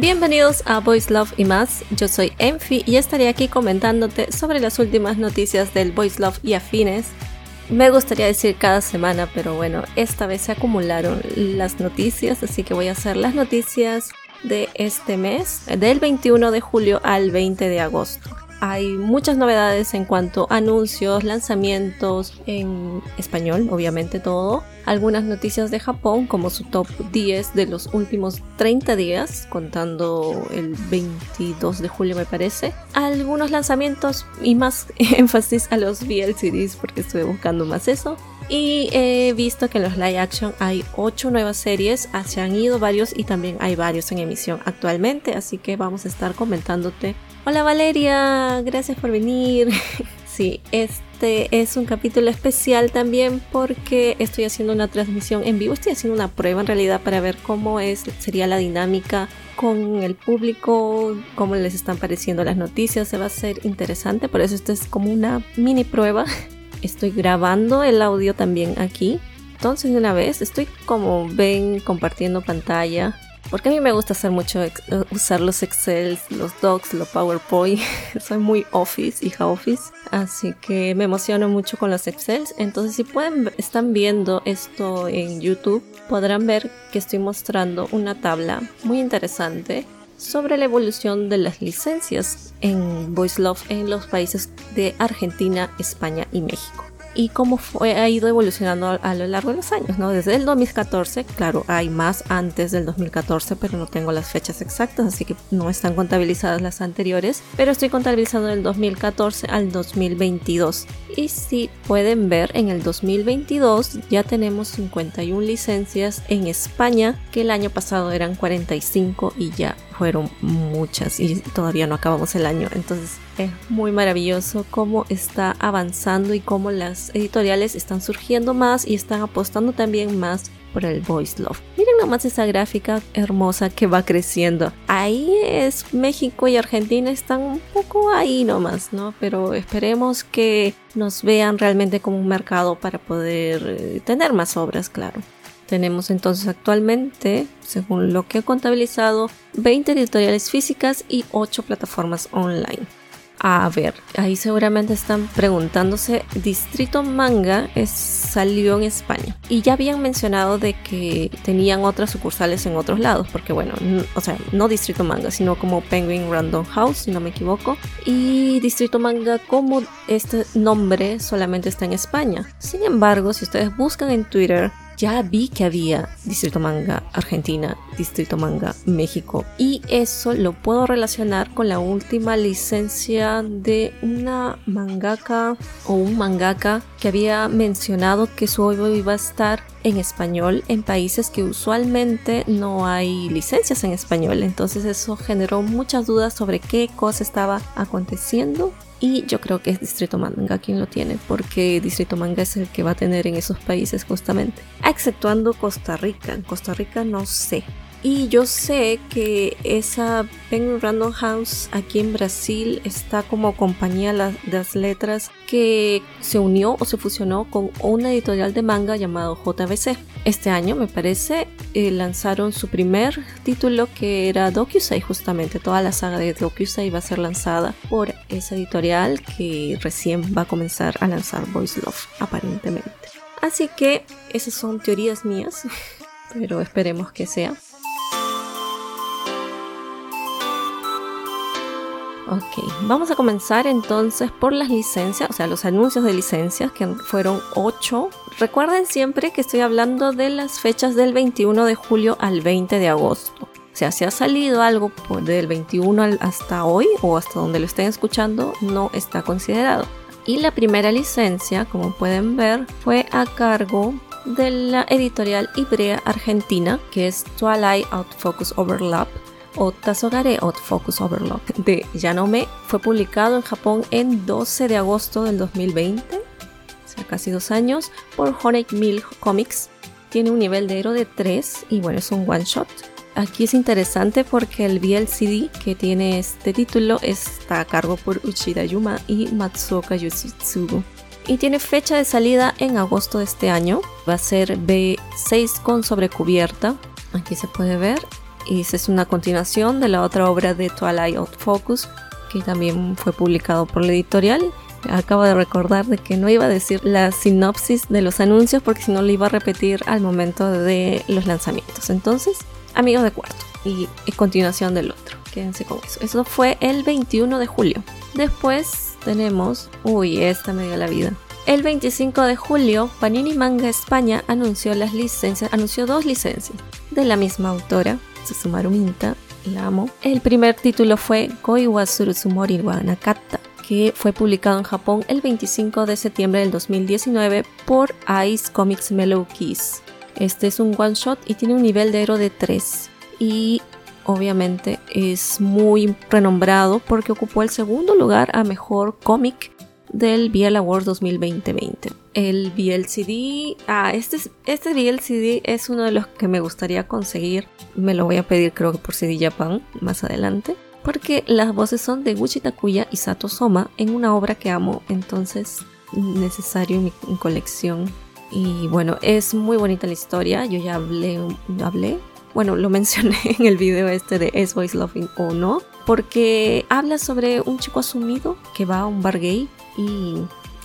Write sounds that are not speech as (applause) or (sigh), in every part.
Bienvenidos a Voice Love y más, yo soy Enfi y estaré aquí comentándote sobre las últimas noticias del Voice Love y afines. Me gustaría decir cada semana, pero bueno, esta vez se acumularon las noticias, así que voy a hacer las noticias de este mes, del 21 de julio al 20 de agosto hay muchas novedades en cuanto a anuncios, lanzamientos en español, obviamente todo. Algunas noticias de Japón, como su top 10 de los últimos 30 días, contando el 22 de julio me parece. Algunos lanzamientos y más (laughs) énfasis a los VLCDs porque estuve buscando más eso. Y he visto que en los live action hay 8 nuevas series, ah, se han ido varios y también hay varios en emisión actualmente, así que vamos a estar comentándote Hola Valeria, gracias por venir. (laughs) sí, este es un capítulo especial también porque estoy haciendo una transmisión en vivo, estoy haciendo una prueba en realidad para ver cómo es, sería la dinámica con el público, cómo les están pareciendo las noticias, se va a ser interesante, por eso esto es como una mini prueba. (laughs) Estoy grabando el audio también aquí. Entonces de una vez estoy como ven compartiendo pantalla porque a mí me gusta hacer mucho usar los Excel, los Docs, los PowerPoint. (laughs) Soy muy Office, hija Office. Así que me emociono mucho con los Excel. Entonces si pueden, están viendo esto en YouTube, podrán ver que estoy mostrando una tabla muy interesante sobre la evolución de las licencias en Voice Love en los países de Argentina, España y México y cómo fue, ha ido evolucionando a, lo largo de los años, ¿no? Desde el 2014, claro, hay más antes del 2014, pero no tengo las fechas exactas, así que no están contabilizadas las anteriores, pero estoy contabilizando del 2014 al 2022. Y si pueden ver, en el 2022 ya tenemos 51 licencias en España, que el año pasado eran 45 y ya fueron muchas y todavía no acabamos el año. Entonces es muy maravilloso cómo está avanzando y cómo las editoriales están surgiendo más y están apostando también más por el voice love. Miren nomás esa gráfica hermosa que va creciendo. Ahí es México y Argentina están un poco ahí nomás, ¿no? Pero esperemos que nos vean realmente como un mercado para poder eh, tener más obras, claro. Tenemos entonces actualmente, según lo que he contabilizado, 20 editoriales físicas y 8 plataformas online. A ver, ahí seguramente están preguntándose, Distrito Manga es, salió en España y ya habían mencionado de que tenían otras sucursales en otros lados, porque bueno, o sea, no Distrito Manga, sino como Penguin Random House, si no me equivoco, y Distrito Manga como este nombre solamente está en España. Sin embargo, si ustedes buscan en Twitter ya vi que había Distrito Manga Argentina, Distrito Manga México y eso lo puedo relacionar con la última licencia de una mangaka o un mangaka que había mencionado que su obra iba a estar en español en países que usualmente no hay licencias en español. Entonces eso generó muchas dudas sobre qué cosa estaba aconteciendo y yo creo que es Distrito Manga quien lo tiene, porque Distrito Manga es el que va a tener en esos países justamente. Exceptuando Costa Rica. Costa Rica no sé. Y yo sé que esa Penguin Random House aquí en Brasil está como compañía de las letras que se unió o se fusionó con una editorial de manga llamado JBC. Este año, me parece, eh, lanzaron su primer título que era Dokusai, justamente. Toda la saga de Dokusai va a ser lanzada por esa editorial que recién va a comenzar a lanzar Voice Love, aparentemente. Así que esas son teorías mías, (laughs) pero esperemos que sea. Ok, vamos a comenzar entonces por las licencias, o sea, los anuncios de licencias, que fueron 8. Recuerden siempre que estoy hablando de las fechas del 21 de julio al 20 de agosto. O sea, si ha salido algo del 21 hasta hoy o hasta donde lo estén escuchando, no está considerado. Y la primera licencia, como pueden ver, fue a cargo de la editorial Ibrea Argentina, que es Twilight Out Focus Overlap o Tazogare Out Focus Overlock de Yanome fue publicado en Japón en 12 de agosto del 2020, hace casi dos años, por Honey Mill Comics. Tiene un nivel de héroe de 3 y bueno, es un one shot. Aquí es interesante porque el VLCD que tiene este título está a cargo por Uchida Yuma y Matsuoka Yoshitsugu. Y tiene fecha de salida en agosto de este año. Va a ser B6 con sobrecubierta. Aquí se puede ver y es una continuación de la otra obra de Twilight Out Focus, que también fue publicado por la editorial. Acabo de recordar de que no iba a decir la sinopsis de los anuncios porque si no lo iba a repetir al momento de los lanzamientos. Entonces, amigos de cuarto y, y continuación del otro. Quédense con eso. Eso fue el 21 de julio. Después tenemos... Uy, esta me dio la vida. El 25 de julio, Panini Manga España anunció las licencias, anunció dos licencias de la misma autora, Susumaru la amo. El primer título fue Koi wa que fue publicado en Japón el 25 de septiembre del 2019 por Ice Comics Mellow Kiss. Este es un one shot y tiene un nivel de héroe de 3 y obviamente es muy renombrado porque ocupó el segundo lugar a mejor cómic del BL Awards 2020. El BLCD, ah, este, este BLCD es uno de los que me gustaría conseguir. Me lo voy a pedir creo que por CD Japan más adelante. Porque las voces son de Gucci Takuya y Sato Soma en una obra que amo, entonces necesario en mi colección. Y bueno, es muy bonita la historia. Yo ya hablé, hablé, bueno, lo mencioné (laughs) en el video este de Es Voice Loving o no, porque habla sobre un chico asumido que va a un bar gay y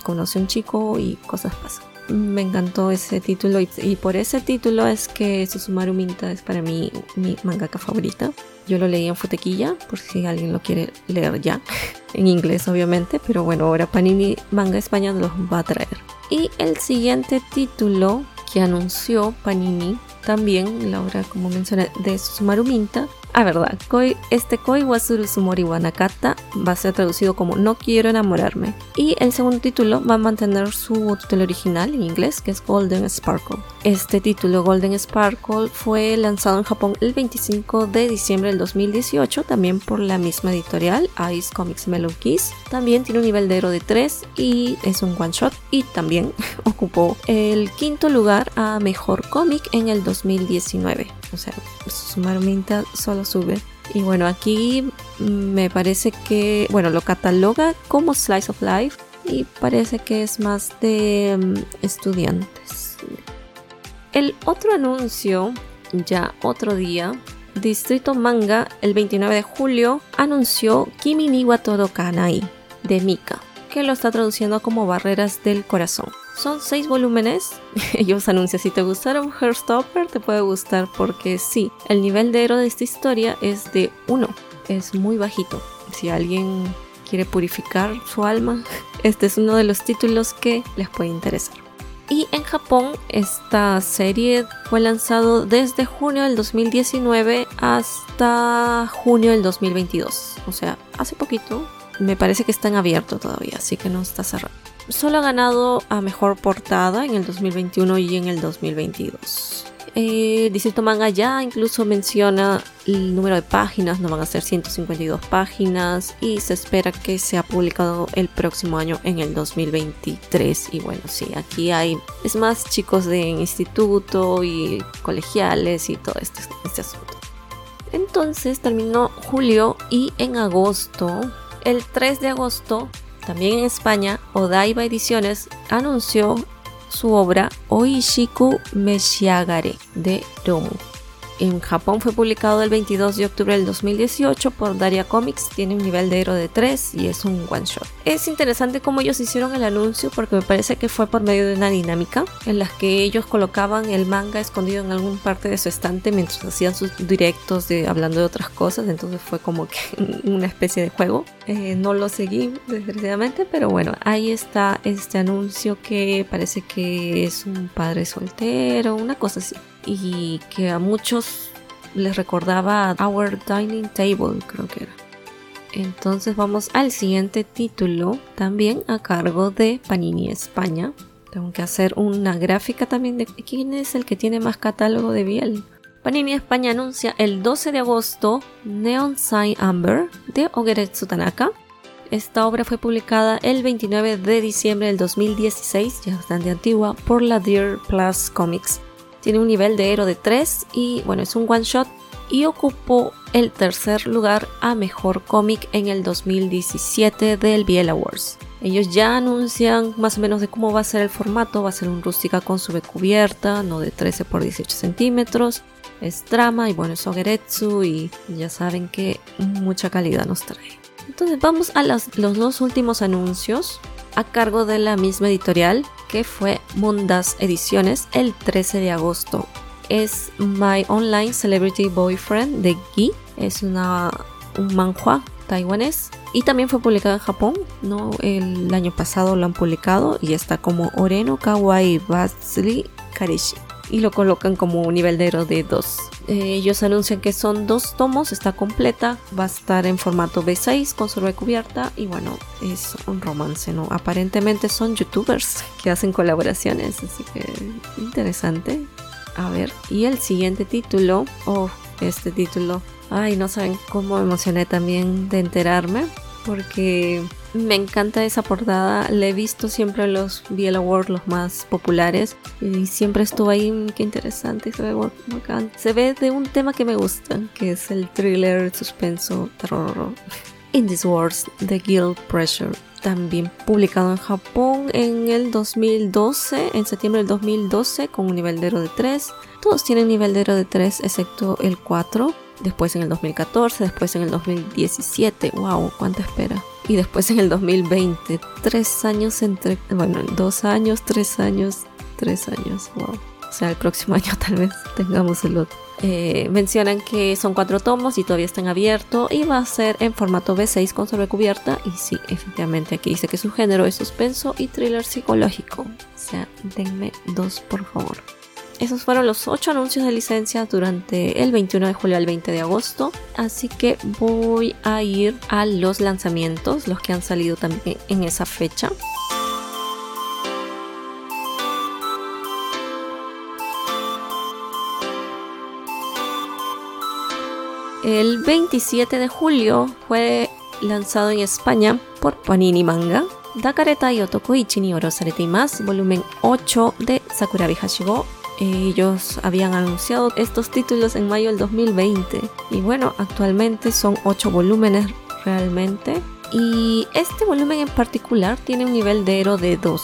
conoce un chico y cosas pasan. Me encantó ese título y, por ese título es que Susumaru Minta es para mí mi mangaka favorita. Yo lo leí en Futequilla, por si alguien lo quiere leer ya, (laughs) en inglés obviamente, pero bueno, ahora Panini Manga España los va a traer. Y el siguiente título que anunció Panini, también la obra como mencioné de Susumaru Minta, Ah, verdad. Koi, este Koi Wasuru Sumori Wanakata va a ser traducido como No quiero enamorarme. Y el segundo título va a mantener su título original en inglés, que es Golden Sparkle. Este título, Golden Sparkle, fue lanzado en Japón el 25 de diciembre del 2018, también por la misma editorial, Ice Comics Mellow Kiss. También tiene un nivel de héroe de 3 y es un one shot. Y también (laughs) ocupó el quinto lugar a mejor cómic en el 2019 o sea, sumarmente solo sube. Y bueno, aquí me parece que, bueno, lo cataloga como Slice of Life y parece que es más de mm, estudiantes. El otro anuncio, ya otro día, Distrito Manga, el 29 de julio, anunció Kimi ni wa Kanai de Mika, que lo está traduciendo como Barreras del Corazón. Son seis volúmenes. (laughs) Ellos anuncian si te gustaron Heartstopper te puede gustar porque sí, el nivel de héroe de esta historia es de 1. Es muy bajito. Si alguien quiere purificar su alma, (laughs) este es uno de los títulos que les puede interesar. Y en Japón esta serie fue lanzado desde junio del 2019 hasta junio del 2022. O sea, hace poquito. Me parece que está en abierto todavía, así que no está cerrado solo ha ganado a mejor portada en el 2021 y en el 2022. Eh, Distrito Manga ya incluso menciona el número de páginas, no van a ser 152 páginas y se espera que sea publicado el próximo año en el 2023. Y bueno, sí, aquí hay, es más chicos de instituto y colegiales y todo este, este asunto. Entonces terminó julio y en agosto, el 3 de agosto, también en España, Odaiba Ediciones anunció su obra Oishiku Meshiagare de Romu en Japón fue publicado el 22 de octubre del 2018 por Daria Comics, tiene un nivel de héroe de 3 y es un one shot. Es interesante cómo ellos hicieron el anuncio porque me parece que fue por medio de una dinámica en la que ellos colocaban el manga escondido en algún parte de su estante mientras hacían sus directos de hablando de otras cosas, entonces fue como que (laughs) una especie de juego. Eh, no lo seguí desgraciadamente, pero bueno, ahí está este anuncio que parece que es un padre soltero, una cosa así y que a muchos les recordaba Our Dining Table, creo que era. Entonces vamos al siguiente título, también a cargo de Panini España. Tengo que hacer una gráfica también de quién es el que tiene más catálogo de Biel. Panini España anuncia el 12 de agosto Neon Sign Amber de Ogeretsu Tanaka. Esta obra fue publicada el 29 de diciembre del 2016, ya bastante antigua, por la Dear Plus Comics. Tiene un nivel de héroe de 3 y bueno, es un one shot y ocupó el tercer lugar a mejor cómic en el 2017 del Biel Awards. Ellos ya anuncian más o menos de cómo va a ser el formato, va a ser un rústica con su cubierta, no de 13 por 18 centímetros. es drama y bueno, es Ogeretsu y ya saben que mucha calidad nos trae. Entonces vamos a los dos últimos anuncios a cargo de la misma editorial que fue Mundas Ediciones el 13 de agosto. Es My Online Celebrity Boyfriend de Gi. Es una, un manhua taiwanés y también fue publicado en Japón. ¿no? El año pasado lo han publicado y está como Oreno Kawaii Batsuri Karishi y lo colocan como un nivel de 2. Eh, ellos anuncian que son dos tomos, está completa, va a estar en formato B6 con su recubierta y bueno, es un romance, ¿no? Aparentemente son youtubers que hacen colaboraciones, así que interesante. A ver, y el siguiente título, oh, este título, ay, no saben cómo emocioné también de enterarme porque me encanta esa portada. La he visto siempre en los BL Awards, los más populares. Y siempre estuvo ahí. Mm, qué interesante. Se ve Se ve de un tema que me gusta, que es el thriller, suspenso, terror. (laughs) In This Wars, The Guild Pressure. También publicado en Japón en el 2012, en septiembre del 2012, con un nivel de de 3. Todos tienen nivel de 3, excepto el 4 después en el 2014, después en el 2017, wow, cuánta espera. Y después en el 2020, tres años entre, bueno, dos años, tres años, tres años, wow. O sea, el próximo (laughs) año tal vez tengamos el otro. Eh, mencionan que son cuatro tomos y todavía están abiertos y va a ser en formato B6 con sobrecubierta y sí, efectivamente aquí dice que su género es suspenso y thriller psicológico. O sea, denme dos por favor. Esos fueron los 8 anuncios de licencia durante el 21 de julio al 20 de agosto. Así que voy a ir a los lanzamientos, los que han salido también en esa fecha. El 27 de julio fue lanzado en España por Panini Manga. Dakareta y Otokoichi ni Más, volumen 8 de Sakura Hashigo ellos habían anunciado estos títulos en mayo del 2020 y bueno, actualmente son 8 volúmenes realmente y este volumen en particular tiene un nivel de héroe de 2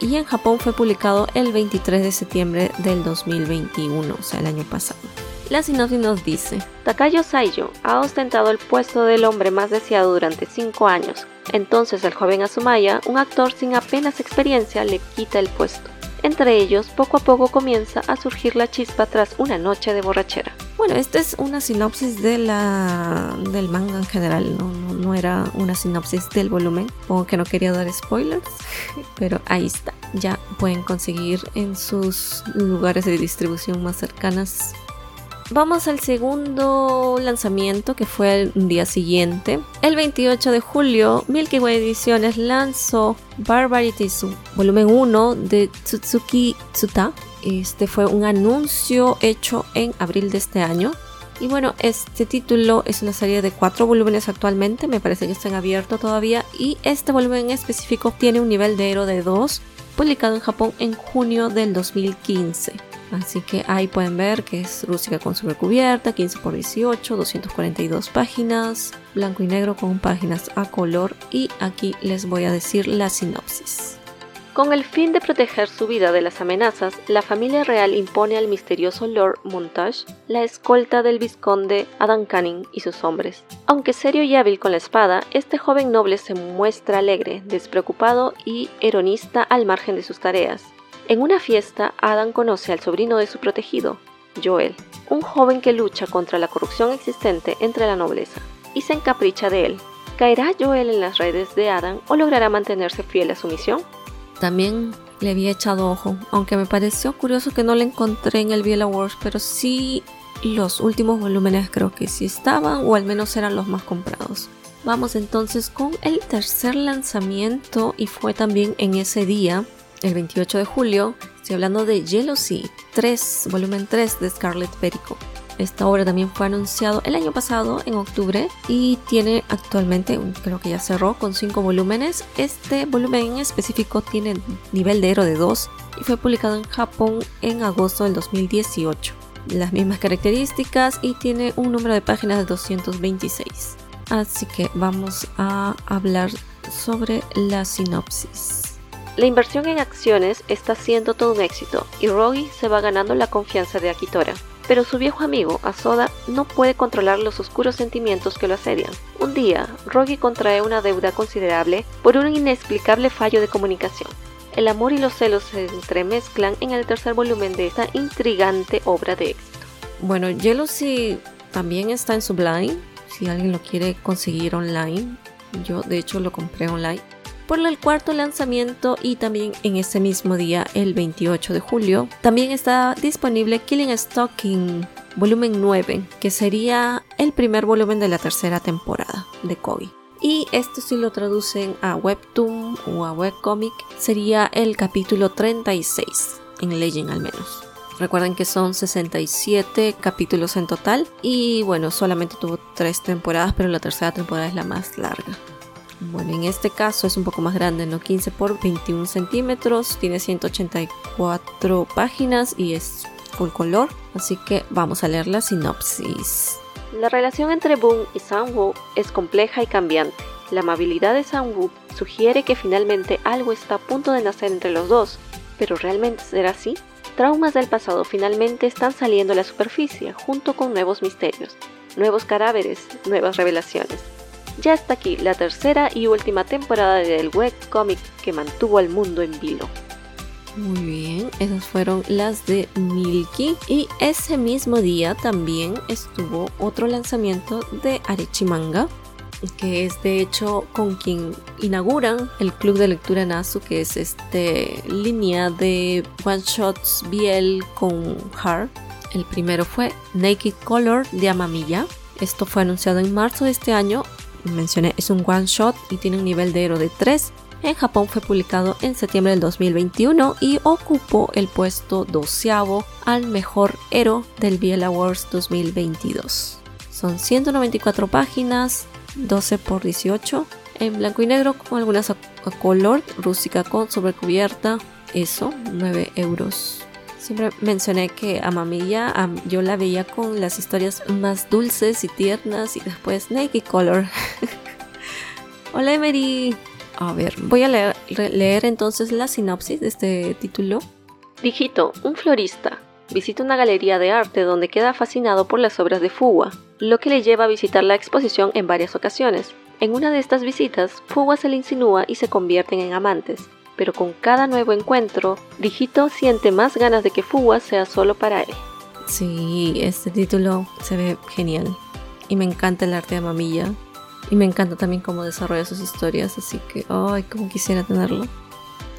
y en Japón fue publicado el 23 de septiembre del 2021, o sea, el año pasado. La sinopsis nos dice, Takayo Saiyo ha ostentado el puesto del hombre más deseado durante 5 años. Entonces el joven Asumaya, un actor sin apenas experiencia, le quita el puesto. Entre ellos, poco a poco comienza a surgir la chispa tras una noche de borrachera. Bueno, esta es una sinopsis de la, del manga en general, ¿no? No, era una sinopsis del volumen. Supongo que no quería dar spoilers, (laughs) pero ahí está. Ya pueden conseguir en sus lugares de distribución más cercanas Vamos al segundo lanzamiento que fue el día siguiente. El 28 de julio, Milky Way Ediciones lanzó Barbarity volumen 1 de Tsutsuki Tsuta. Este fue un anuncio hecho en abril de este año. Y bueno, este título es una serie de cuatro volúmenes actualmente, me parece que están abiertos todavía. Y este volumen en específico tiene un nivel de héroe de 2, publicado en Japón en junio del 2015. Así que ahí pueden ver que es rústica con sobrecubierta, 15 x 18, 242 páginas, blanco y negro con páginas a color y aquí les voy a decir la sinopsis. Con el fin de proteger su vida de las amenazas, la familia real impone al misterioso Lord Montage la escolta del vizconde Adam Canning y sus hombres. Aunque serio y hábil con la espada, este joven noble se muestra alegre, despreocupado y heronista al margen de sus tareas en una fiesta, Adam conoce al sobrino de su protegido, Joel, un joven que lucha contra la corrupción existente entre la nobleza, y se encapricha de él. ¿Caerá Joel en las redes de Adam o logrará mantenerse fiel a su misión? También le había echado ojo, aunque me pareció curioso que no le encontré en el Biel Awards, pero sí los últimos volúmenes creo que sí estaban, o al menos eran los más comprados. Vamos entonces con el tercer lanzamiento y fue también en ese día el 28 de julio, estoy hablando de Jealousy 3, volumen 3 de Scarlet Perico. Esta obra también fue anunciado el año pasado, en octubre, y tiene actualmente, creo que ya cerró, con 5 volúmenes. Este volumen en específico tiene nivel de héroe de 2 y fue publicado en Japón en agosto del 2018. Las mismas características y tiene un número de páginas de 226. Así que vamos a hablar sobre la sinopsis. La inversión en acciones está siendo todo un éxito y Rogi se va ganando la confianza de Akitora. pero su viejo amigo, Asoda, no puede controlar los oscuros sentimientos que lo asedian. Un día, Rogi contrae una deuda considerable por un inexplicable fallo de comunicación. El amor y los celos se entremezclan en el tercer volumen de esta intrigante obra de éxito. Bueno, Jealousy también está en Sublime, si alguien lo quiere conseguir online. Yo de hecho lo compré online por el cuarto lanzamiento y también en ese mismo día, el 28 de julio, también está disponible Killing Stalking volumen 9, que sería el primer volumen de la tercera temporada de Kobe. Y esto si lo traducen a Webtoon o a Webcomic, sería el capítulo 36, en Legend al menos. Recuerden que son 67 capítulos en total y bueno, solamente tuvo 3 temporadas, pero la tercera temporada es la más larga. Bueno, en este caso es un poco más grande, ¿no? 15 por 21 centímetros, tiene 184 páginas y es full color, así que vamos a leer la sinopsis. La relación entre Boom y Sang-woo es compleja y cambiante. La amabilidad de Sang-woo sugiere que finalmente algo está a punto de nacer entre los dos, pero ¿realmente será así? Traumas del pasado finalmente están saliendo a la superficie junto con nuevos misterios, nuevos cadáveres, nuevas revelaciones ya está aquí la tercera y última temporada del webcomic que mantuvo al mundo en vilo. Muy bien, esas fueron las de Milky. Y ese mismo día también estuvo otro lanzamiento de Arechimanga, que es de hecho con quien inauguran el club de lectura Nasu, que es este línea de one shots Biel con Heart. El primero fue Naked Color de Amamiya. Esto fue anunciado en marzo de este año mencioné, es un one shot y tiene un nivel de héroe de 3. En Japón fue publicado en septiembre del 2021 y ocupó el puesto doceavo al mejor héroe del Biel Awards 2022. Son 194 páginas, 12 por 18, en blanco y negro con algunas a, color, rústica con sobrecubierta, eso, 9 euros. Siempre mencioné que a Mamilla yo la veía con las historias más dulces y tiernas y después Naked Color. (laughs) Hola Emery. A ver, voy a leer, leer entonces la sinopsis de este título. Dijito, un florista, visita una galería de arte donde queda fascinado por las obras de Fuwa, lo que le lleva a visitar la exposición en varias ocasiones. En una de estas visitas, Fuwa se le insinúa y se convierten en amantes pero con cada nuevo encuentro, Digito siente más ganas de que Fuwa sea solo para él. Sí, este título se ve genial. Y me encanta el arte de Mamilla. Y me encanta también cómo desarrolla sus historias, así que, ay, como quisiera tenerlo.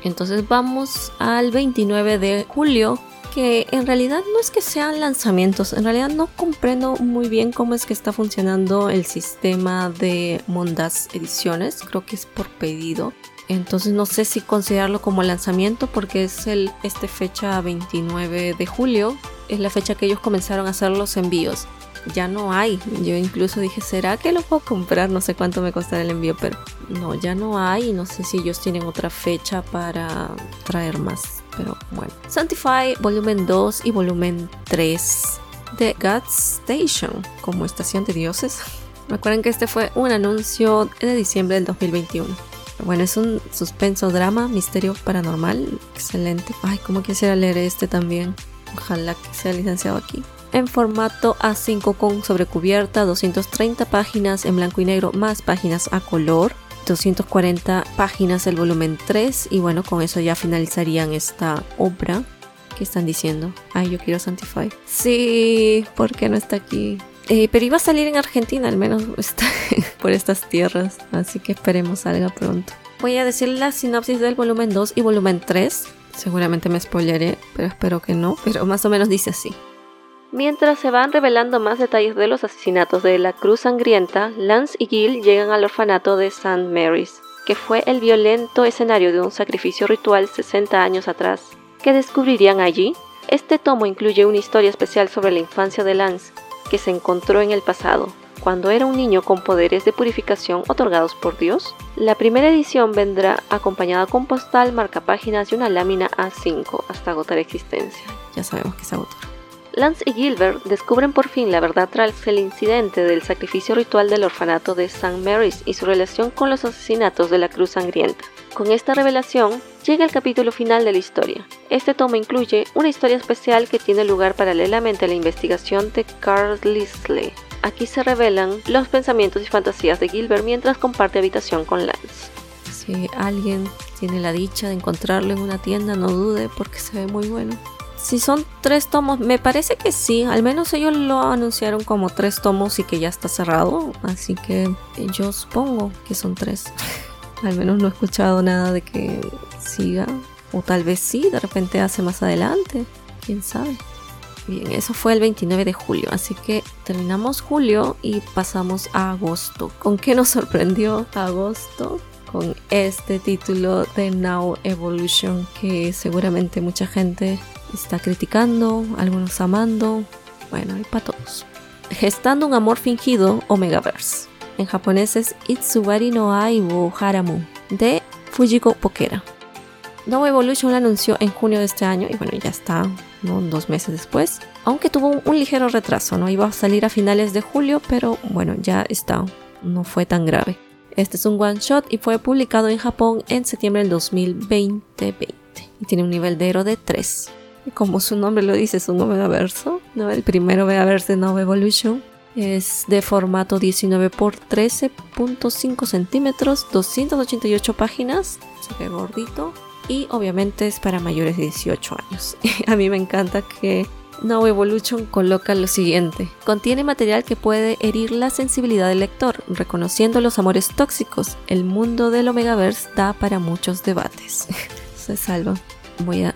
Entonces vamos al 29 de julio, que en realidad no es que sean lanzamientos, en realidad no comprendo muy bien cómo es que está funcionando el sistema de Mondas Ediciones, creo que es por pedido. Entonces no sé si considerarlo como lanzamiento porque es este fecha 29 de julio, es la fecha que ellos comenzaron a hacer los envíos. Ya no hay. Yo incluso dije, ¿será que lo puedo comprar? No sé cuánto me costará el envío, pero no, ya no hay. No sé si ellos tienen otra fecha para traer más. Pero bueno. Sanctify volumen 2 y volumen 3 de God's Station como estación de dioses. (laughs) Recuerden que este fue un anuncio de diciembre del 2021. Bueno, es un suspenso, drama, misterio paranormal. Excelente. Ay, cómo quisiera leer este también. Ojalá que sea licenciado aquí. En formato A5 con sobrecubierta, 230 páginas en blanco y negro, más páginas a color. 240 páginas el volumen 3 y bueno, con eso ya finalizarían esta obra. ¿Qué están diciendo? Ay, yo quiero Sanctify. Sí, ¿por qué no está aquí? Eh, pero iba a salir en Argentina, al menos (laughs) por estas tierras. Así que esperemos salga pronto. Voy a decir la sinopsis del volumen 2 y volumen 3. Seguramente me spoileré, pero espero que no. Pero más o menos dice así. Mientras se van revelando más detalles de los asesinatos de la Cruz Sangrienta, Lance y Gil llegan al orfanato de St. Mary's, que fue el violento escenario de un sacrificio ritual 60 años atrás. ¿Qué descubrirían allí? Este tomo incluye una historia especial sobre la infancia de Lance, que se encontró en el pasado, cuando era un niño con poderes de purificación otorgados por Dios. La primera edición vendrá acompañada con postal, marcapáginas y una lámina A5 hasta agotar existencia. Ya sabemos que se agotó. Lance y Gilbert descubren por fin la verdad tras el incidente del sacrificio ritual del orfanato de St. Mary's y su relación con los asesinatos de la Cruz Sangrienta. Con esta revelación, llega el capítulo final de la historia. Este tomo incluye una historia especial que tiene lugar paralelamente a la investigación de Carl Lisley. Aquí se revelan los pensamientos y fantasías de Gilbert mientras comparte habitación con Lance. Si alguien tiene la dicha de encontrarlo en una tienda, no dude porque se ve muy bueno. Si son tres tomos, me parece que sí, al menos ellos lo anunciaron como tres tomos y que ya está cerrado, así que yo supongo que son tres. (laughs) al menos no he escuchado nada de que siga, o tal vez sí, de repente hace más adelante, quién sabe. Bien, eso fue el 29 de julio, así que terminamos julio y pasamos a agosto. ¿Con qué nos sorprendió agosto? Con este título de Now Evolution que seguramente mucha gente está criticando, algunos amando, bueno, hay para todos. Gestando un amor fingido, Omegaverse. En japonés es Itsubari no Aibo Haramu, de Fujiko Pokera. Now Evolution lo anunció en junio de este año y bueno, ya está, ¿no? dos meses después. Aunque tuvo un, un, ligero retraso, ¿no? Iba a salir a finales de julio, pero bueno, ya está, no fue tan grave. Este es un one shot y fue publicado en Japón en septiembre del 2020 y tiene un nivel de héroe de 3. Y como su nombre lo dice, es un verso, ¿no? El primero verse de Nova Evolution. Es de formato 19 x 13.5 centímetros, 288 páginas, se ve gordito y obviamente es para mayores de 18 años. (laughs) A mí me encanta que Now Evolution coloca lo siguiente. Contiene material que puede herir la sensibilidad del lector, reconociendo los amores tóxicos. El mundo del Omegaverse da para muchos debates. (laughs) Se salva. Voy a,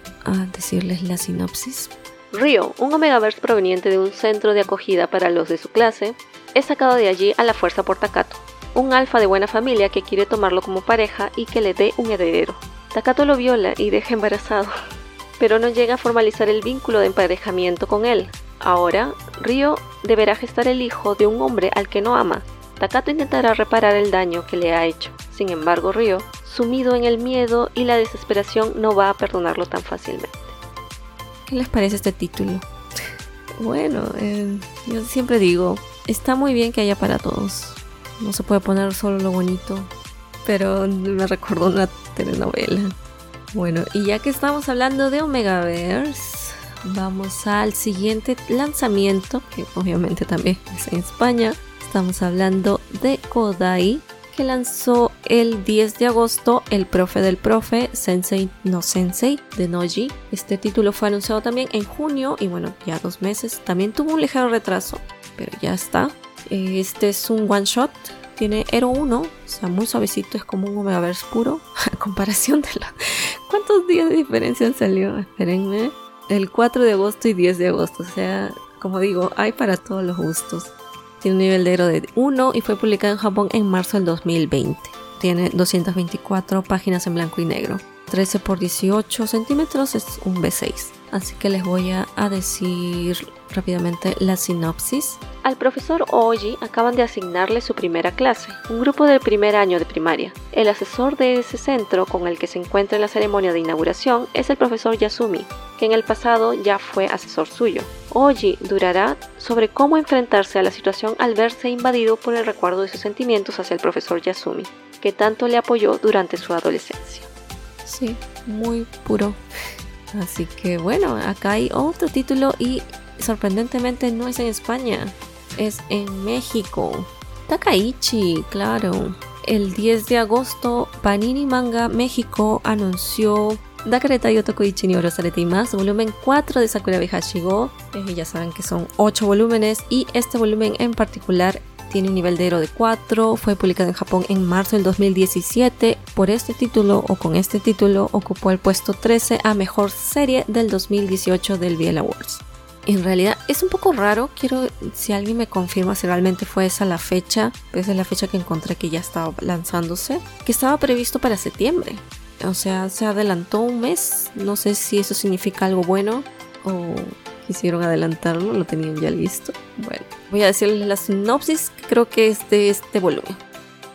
decirles la sinopsis. Ryo, un Omegaverse proveniente de un centro de acogida para los de su clase, es sacado de allí a la fuerza por Takato, un alfa de buena familia que quiere tomarlo como pareja y que le dé un heredero. Takato lo viola y deja embarazado, (laughs) pero no llega a formalizar el vínculo de emparejamiento con él. Ahora, Ryo deberá gestar el hijo de un hombre al que no ama. Takato intentará reparar el daño que le ha hecho. Sin embargo, Ryo, sumido en el miedo y la desesperación, no va a perdonarlo tan fácilmente. ¿Qué les parece este título? Bueno, eh, yo siempre digo, está muy bien que haya para todos. No se puede poner solo lo bonito, pero me recordó una telenovela. Bueno, y ya que estamos hablando de Omegaverse, vamos al siguiente lanzamiento, que obviamente también es en España. Estamos hablando de Kodai, lanzó el 10 de agosto El profe del profe, Sensei no Sensei, de Noji. Este título fue anunciado también en junio y bueno, ya dos meses. También tuvo un ligero retraso, pero ya está. Este es un one shot tiene Hero 1, o sea, muy suavecito, es como un Omegaverse puro, (laughs) a comparación de la... ¿Cuántos días de diferencia salió? Espérenme. El 4 de agosto y 10 de agosto, o sea, como digo, hay para todos los gustos. Tiene un nivel de Hero de 1 y fue publicado en Japón en marzo del 2020. Tiene 224 páginas en blanco y negro. 13 por 18 centímetros es un B6. Así que les voy a decir rápidamente la sinopsis. Al profesor Oji acaban de asignarle su primera clase, un grupo del primer año de primaria. El asesor de ese centro con el que se encuentra en la ceremonia de inauguración es el profesor Yasumi, que en el pasado ya fue asesor suyo. Oji durará sobre cómo enfrentarse a la situación al verse invadido por el recuerdo de sus sentimientos hacia el profesor Yasumi, que tanto le apoyó durante su adolescencia. Sí, muy puro. Así que bueno, acá hay otro título y sorprendentemente no es en España, es en México. Takaichi, claro. El 10 de agosto, Panini Manga México anunció Dakareta Yotokuichi ni Orosarete y más, volumen 4 de Sakura Bihashigo. Eh, ya saben que son 8 volúmenes y este volumen en particular tiene un nivel de héroe de 4, fue publicado en Japón en marzo del 2017. Por este título o con este título ocupó el puesto 13 a mejor serie del 2018 del BL Awards en realidad es un poco raro. Quiero, si alguien me confirma si realmente fue esa la fecha, esa es la fecha que encontré que ya estaba lanzándose, que estaba previsto para septiembre. O sea, se adelantó un mes. No sé si eso significa algo bueno o quisieron adelantarlo, lo tenían ya listo. Bueno, voy a decirles la sinopsis que creo que es de este volumen.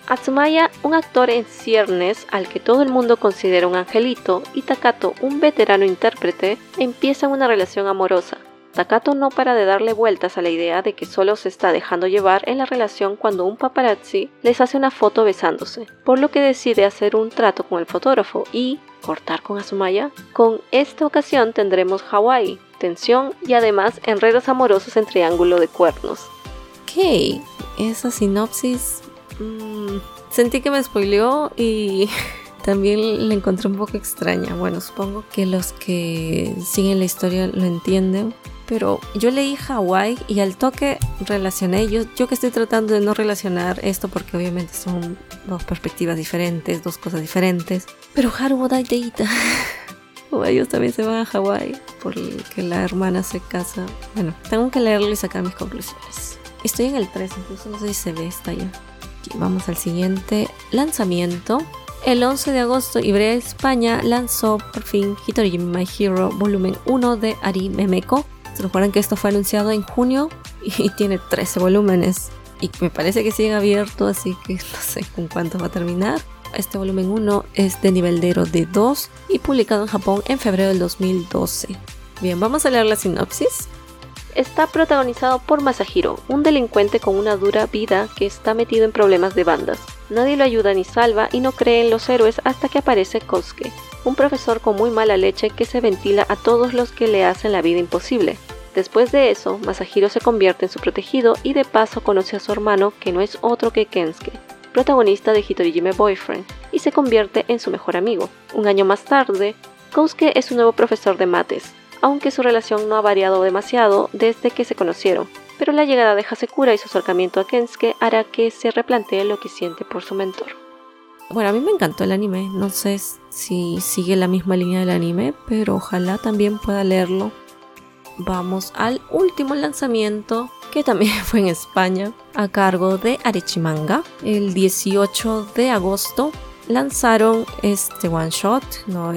Atsumaya, un actor en ciernes al que todo el mundo considera un angelito, y Takato, un veterano intérprete, empiezan una relación amorosa Takato no para de darle vueltas a la idea de que solo se está dejando llevar en la relación cuando un paparazzi les hace una foto besándose, por lo que decide hacer un trato con el fotógrafo y cortar con Asumaya. Con esta ocasión tendremos Hawaii, tensión y además enredos amorosos en triángulo de cuernos. Ok, esa sinopsis mmm, sentí que me spoileó y (laughs) también la encontré un poco extraña. Bueno, supongo que los que siguen la historia lo entienden, pero yo leí Hawaii y al toque relacioné, yo, yo que estoy tratando de no relacionar esto porque obviamente son dos perspectivas diferentes, dos cosas diferentes, pero Haru Deita. o ellos también se van a Hawaii porque la hermana se casa. Bueno, tengo que leerlo y sacar mis conclusiones. Estoy en el 3, incluso no sé si se ve, está ya. vamos al siguiente lanzamiento. El 11 de agosto, Ibrea España lanzó por fin Hitori My Hero volumen 1 de Ari Memeko se recuerdan que esto fue anunciado en junio y tiene 13 volúmenes. Y me parece que sigue abierto, así que (laughs) no sé con cuánto va a terminar. Este volumen 1 es de nivel de 2 y publicado en Japón en febrero del 2012. Bien, vamos a leer la sinopsis. Está protagonizado por Masahiro, un delincuente con una dura vida que está metido en problemas de bandas. Nadie lo ayuda ni salva y no cree en los héroes hasta que aparece Kosuke, un profesor con muy mala leche que se ventila a todos los que le hacen la vida imposible. Después de eso, Masahiro se convierte en su protegido y de paso conoce a su hermano, que no es otro que Kensuke, protagonista de Hitorijime Boyfriend, y se convierte en su mejor amigo. Un año más tarde, Kosuke es un nuevo profesor de mates, aunque su relación no ha variado demasiado desde que se conocieron, pero la llegada de Hasekura y su acercamiento a Kensuke hará que se replantee lo que siente por su mentor. Bueno, a mí me encantó el anime. No sé si sigue la misma línea del anime, pero ojalá también pueda leerlo. Vamos al último lanzamiento, que también (laughs) fue en España, a cargo de Arechimanga. El 18 de agosto lanzaron este one shot,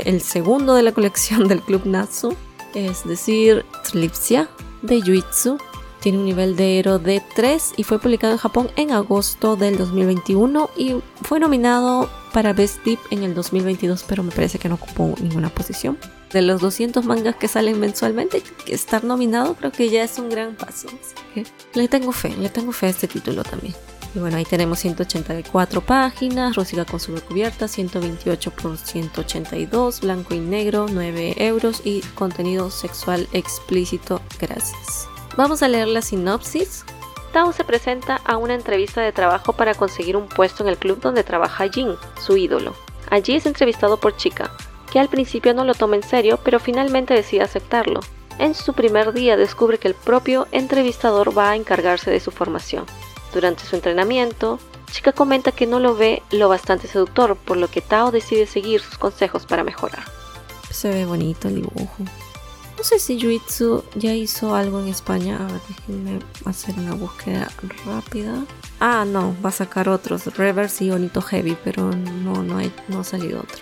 el segundo de la colección del Club Natsu, es decir, Trilipsia de Yuitsu tiene un nivel de héroe de 3 y fue publicado en Japón en agosto del 2021 y fue nominado para Best Deep en el 2022, pero me parece que no ocupó ninguna posición. De los 200 mangas que salen mensualmente, estar nominado creo que ya es un gran paso. le tengo fe, le tengo fe a este título también. Y bueno, ahí tenemos 184 páginas, rústica con su recubierta, 128 por 182, blanco y negro, 9 euros y contenido sexual explícito. Gracias. Vamos a leer la sinopsis. Tao se presenta a una entrevista de trabajo para conseguir un puesto en el club donde trabaja Jin, su ídolo. Allí es entrevistado por Chica, que al principio no lo toma en serio, pero finalmente decide aceptarlo. En su primer día descubre que el propio entrevistador va a encargarse de su formación. Durante su entrenamiento, Chica comenta que no lo ve lo bastante seductor, por lo que Tao decide seguir sus consejos para mejorar. Se ve bonito el dibujo. No sé si Yuitsu ya hizo algo en España. A ver, déjenme hacer una búsqueda rápida. Ah, no, va a sacar otros. Reverse y Onito Heavy, pero no, no, hay, no ha salido otro.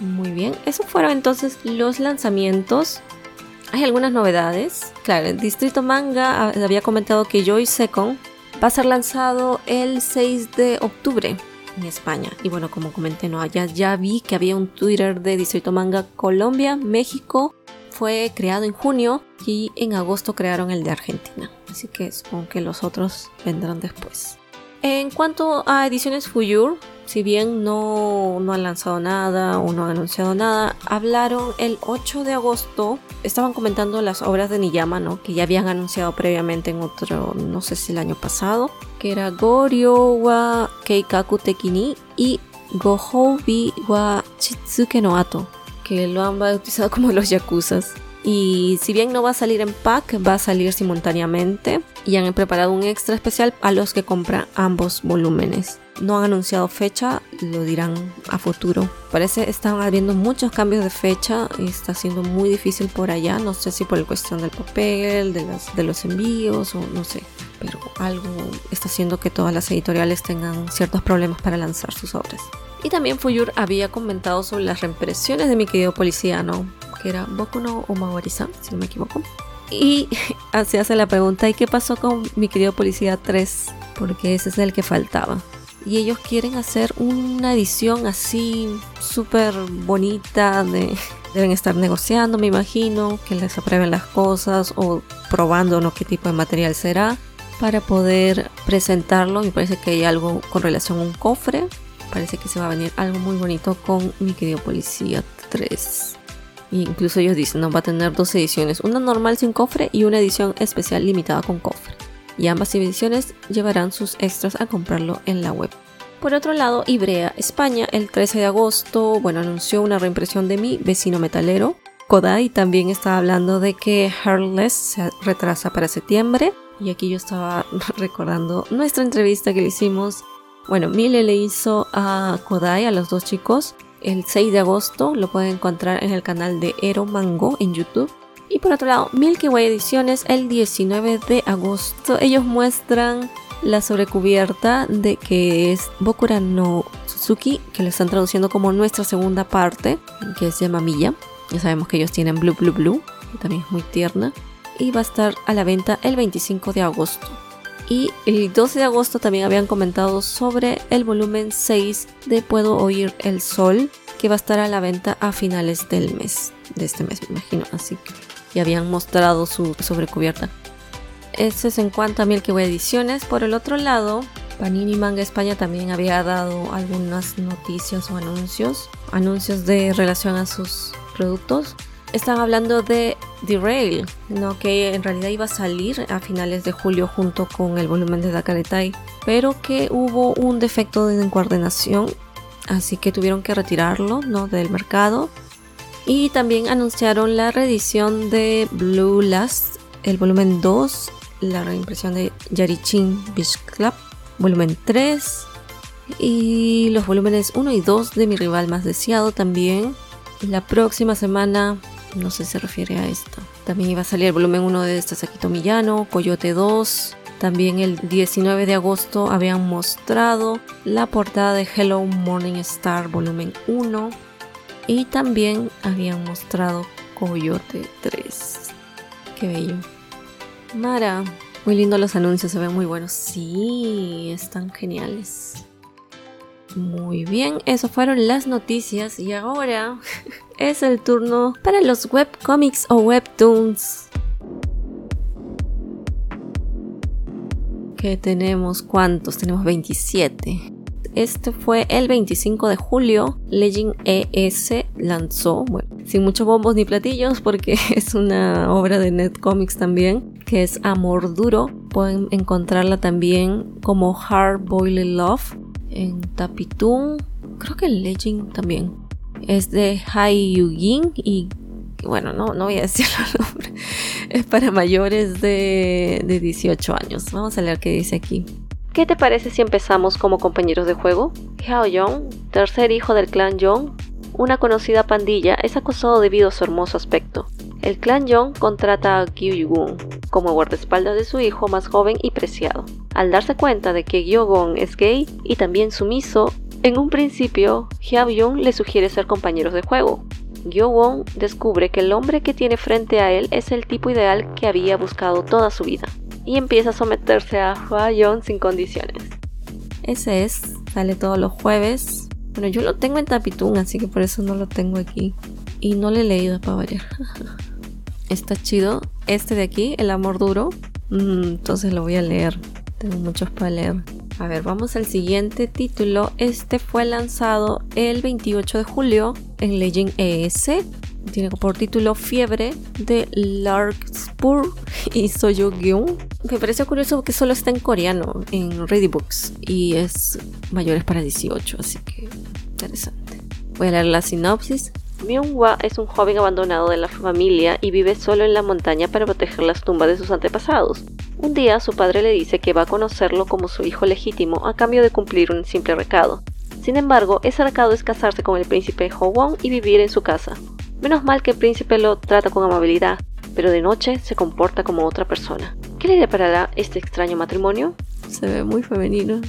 Muy bien, esos fueron entonces los lanzamientos. Hay algunas novedades. Claro, el Distrito Manga ah, había comentado que Joy Second va a ser lanzado el 6 de octubre en España. Y bueno, como comenté, no, ya, ya vi que había un Twitter de Distrito Manga Colombia, México, fue creado en junio y en agosto crearon el de Argentina. Así que supongo que los otros vendrán después. En cuanto a ediciones Fuyur, si bien no, no, han lanzado nada o no han anunciado nada, hablaron el 8 de agosto, estaban comentando las obras de Niyama, ¿no? Que ya habían anunciado previamente en otro, no sé si el año pasado, que era Goryo wa Keikaku Tekini y Gohoubi wa Chitsuke no Ato que lo han bautizado como los Yakuzas. Y si bien no va a salir en pack, va a salir simultáneamente. Y han preparado un extra especial a los que compran ambos volúmenes. No han anunciado fecha, lo dirán a futuro. Parece están habiendo muchos cambios de fecha y está siendo muy difícil por allá. No sé si por la cuestión del papel, de, los envíos o no sé. Pero algo está haciendo que todas las editoriales tengan ciertos problemas para lanzar sus obras. Y también Fuyur había comentado sobre las reimpresiones de mi querido policía, ¿no? Que era Boku no Omawari-san, si no me equivoco. Y (laughs) se hace la pregunta, ¿y qué pasó con mi querido policía 3? Porque ese es el que faltaba. y ellos quieren hacer una edición así súper bonita de (laughs) deben estar negociando me imagino que les aprueben las cosas o probando ¿no? qué tipo de material será para poder presentarlo me parece que hay algo con relación a un cofre parece que se va a venir algo muy bonito con mi querido policía 3 incluso ellos dicen no va a tener dos ediciones una normal sin cofre y una edición especial limitada con cofre y ambas ediciones llevarán sus extras a comprarlo en la web. Por otro lado, Ibrea España el 13 de agosto, bueno, anunció una reimpresión de mi vecino metalero. Kodai también está hablando de que Heartless se retrasa para septiembre. Y aquí yo estaba (laughs) recordando nuestra entrevista que le hicimos. Bueno, Mile le hizo a Kodai, a los dos chicos, el 6 de agosto. Lo pueden encontrar en el canal de Ero Mango en YouTube. Y por otro lado, Milky Way Ediciones el 19 de agosto. Ellos muestran la sobrecubierta de que es Bokura no Suzuki, que lo están traduciendo como nuestra segunda parte, que es de Mamilla. Ya sabemos que ellos tienen Blue Blue Blue, que también es muy tierna. Y va a estar a la venta el 25 de agosto. Y el 12 de agosto también habían comentado sobre el volumen 6 de Puedo Oír el Sol, que va a estar a la venta a finales del mes, de este mes me imagino. Así que y habían mostrado su sobrecubierta. Este es en cuanto a Milky Way Ediciones. Por el otro lado, Panini Manga España también había dado algunas noticias o anuncios, anuncios de relación a sus productos. Están hablando de Derail, ¿no? que en realidad iba a salir a finales de julio junto con el volumen de Dakaretai, pero que hubo un defecto de encuadernación, así que tuvieron que retirarlo ¿no? del mercado y también anunciaron la reedición de Blue Last, el volumen 2, la reimpresión de Yarichin Beach Club, volumen 3, y los volúmenes 1 y 2 de Mi Rival Más Deseado también. La próxima semana, no sé si se refiere a esto, también iba a salir el volumen 1 de Sasakito Millano, Coyote 2. También el 19 de agosto habían mostrado la portada de Hello Morning Star volumen 1 y también habían mostrado Coyote 3. Qué bello. Mara, muy lindo los anuncios, se ven muy buenos. Sí, están geniales. Muy bien, eso fueron las noticias y ahora (laughs) es el turno para los webcomics o webtoons. ¿Qué tenemos? ¿Cuántos? Tenemos 27. Este fue el 25 de julio. Legend ES lanzó, bueno, sin muchos bombos ni platillos porque (laughs) es una obra de Netcomics también, que es Amor Duro. Pueden encontrarla también como Hard Boiled Love en Tapitoon. Creo que Legend también. Es de Hai Yugin y bueno, no, no voy a decir (laughs) el nombre. Es para mayores de, de 18 años. Vamos a leer qué dice aquí. ¿Qué te parece si empezamos como compañeros de juego? Hao Yong, tercer hijo del clan Yong, una conocida pandilla, es acosado debido a su hermoso aspecto. El clan Yong contrata a Gyu Yugun como guardaespaldas de su hijo más joven y preciado. Al darse cuenta de que Gyu es gay y también sumiso, en un principio, Yong le sugiere ser compañeros de juego. Gyu descubre que el hombre que tiene frente a él es el tipo ideal que había buscado toda su vida y empieza a someterse a Hwa sin condiciones. Ese es, sale todos los jueves. Bueno, yo lo tengo en Tapitún, así que por eso no lo tengo aquí. Y no le he leído para variar. (laughs) Está chido. Este de aquí, El amor duro. Mm, entonces lo voy a leer. Tengo muchos para leer. A ver, vamos al siguiente título. Este fue lanzado el 28 de julio en Legend ES tiene por título Fiebre de Larkspur y Soyogyeon. Me parece curioso que solo está en coreano, en Ready Books, y es mayores para 18, así que interesante. Voy a leer la sinopsis. Myung-hwa es un joven abandonado de la familia y vive solo en la montaña para proteger las tumbas de sus antepasados. Un día su padre le dice que va a conocerlo como su hijo legítimo a cambio de cumplir un simple recado. Sin embargo, ese recado es casarse con el príncipe Howon y vivir en su casa. Menos mal que el príncipe lo trata con amabilidad, pero de noche se comporta como otra persona. ¿Qué le deparará este extraño matrimonio? Se ve muy femenino.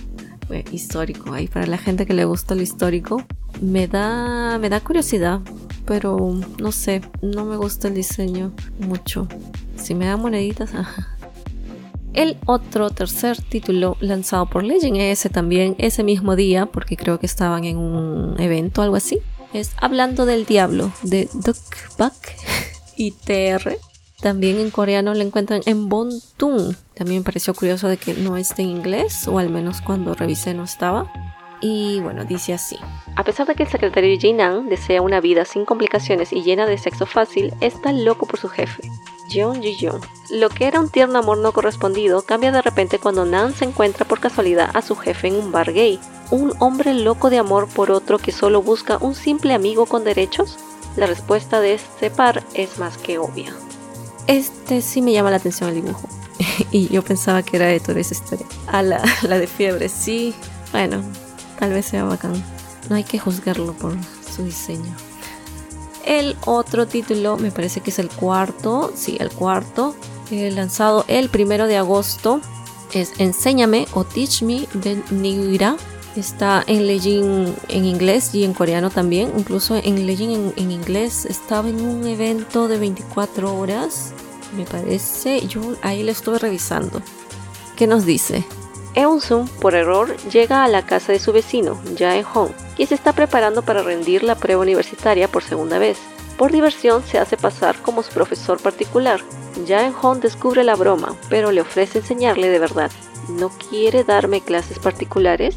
histórico, ahí para la gente que le gusta lo histórico. Me da, me da curiosidad, pero no sé, no me gusta el diseño mucho. Si me dan moneditas, (laughs) El otro tercer título lanzado por Legend ese también ese mismo día, porque creo que estaban en un evento, algo así, es Hablando del Diablo de Duck Buck (laughs) y TR. También en coreano lo encuentran en Bontun. También me pareció curioso de que no esté en inglés, o al menos cuando revisé no estaba. Y bueno, dice así. A pesar de que el secretario Jinan desea una vida sin complicaciones y llena de sexo fácil, está loco por su jefe, Jeon Ji-young. Lo que era un tierno amor no correspondido cambia de repente cuando Nan se encuentra por casualidad a su jefe en un bar gay. ¿Un hombre loco de amor por otro que solo busca un simple amigo con derechos? La respuesta de este par es más que obvia. Este sí me llama la atención el dibujo. (laughs) y yo pensaba que era de toda esa historia. A la, (laughs) la de fiebre, sí. Bueno, tal vez sea bacán. No hay que juzgarlo por su diseño. El otro título, me parece que es el cuarto, sí, el cuarto, lanzado el primero de agosto, es Enséñame o Teach Me de Nigira. Está en Legend en inglés y en coreano también. Incluso en Legend en, en, inglés estaba en un evento de 24 horas, me parece. Yo ahí lo estuve revisando. ¿Qué nos dice? Eun-sung, por error, llega a la casa de su vecino, Jae-hong, quien se está preparando para rendir la prueba universitaria por segunda vez. Por diversión se hace pasar como su profesor particular. Jae-hong descubre la broma, pero le ofrece enseñarle de verdad. ¿No quiere darme clases particulares?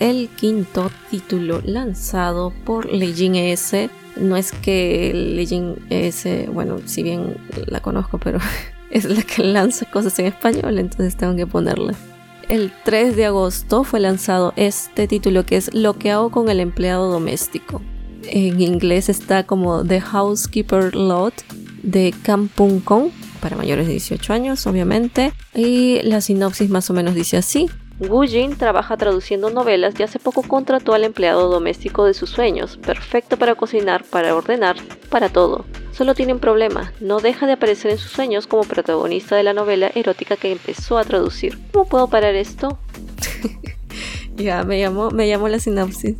El quinto título lanzado por Leijin ES. No es que Leijin ES, bueno, si bien la conozco, pero (laughs) es la que lanza cosas en español, entonces tengo que ponerla el 3 de agosto fue lanzado este título que es Lo que hago con el empleado doméstico. En inglés está como The Housekeeper Lot de Kampung Kong, para mayores de 18 años, obviamente. Y la sinopsis más o menos dice así. Wu Jin trabaja traduciendo novelas y hace poco contrató al empleado doméstico de sus sueños, perfecto para cocinar, para ordenar, para todo. Solo tiene un problema, no deja de aparecer en sus sueños como protagonista de la novela erótica que empezó a traducir. ¿Cómo puedo parar esto? (laughs) ya, me llamó, me llamó la sinopsis.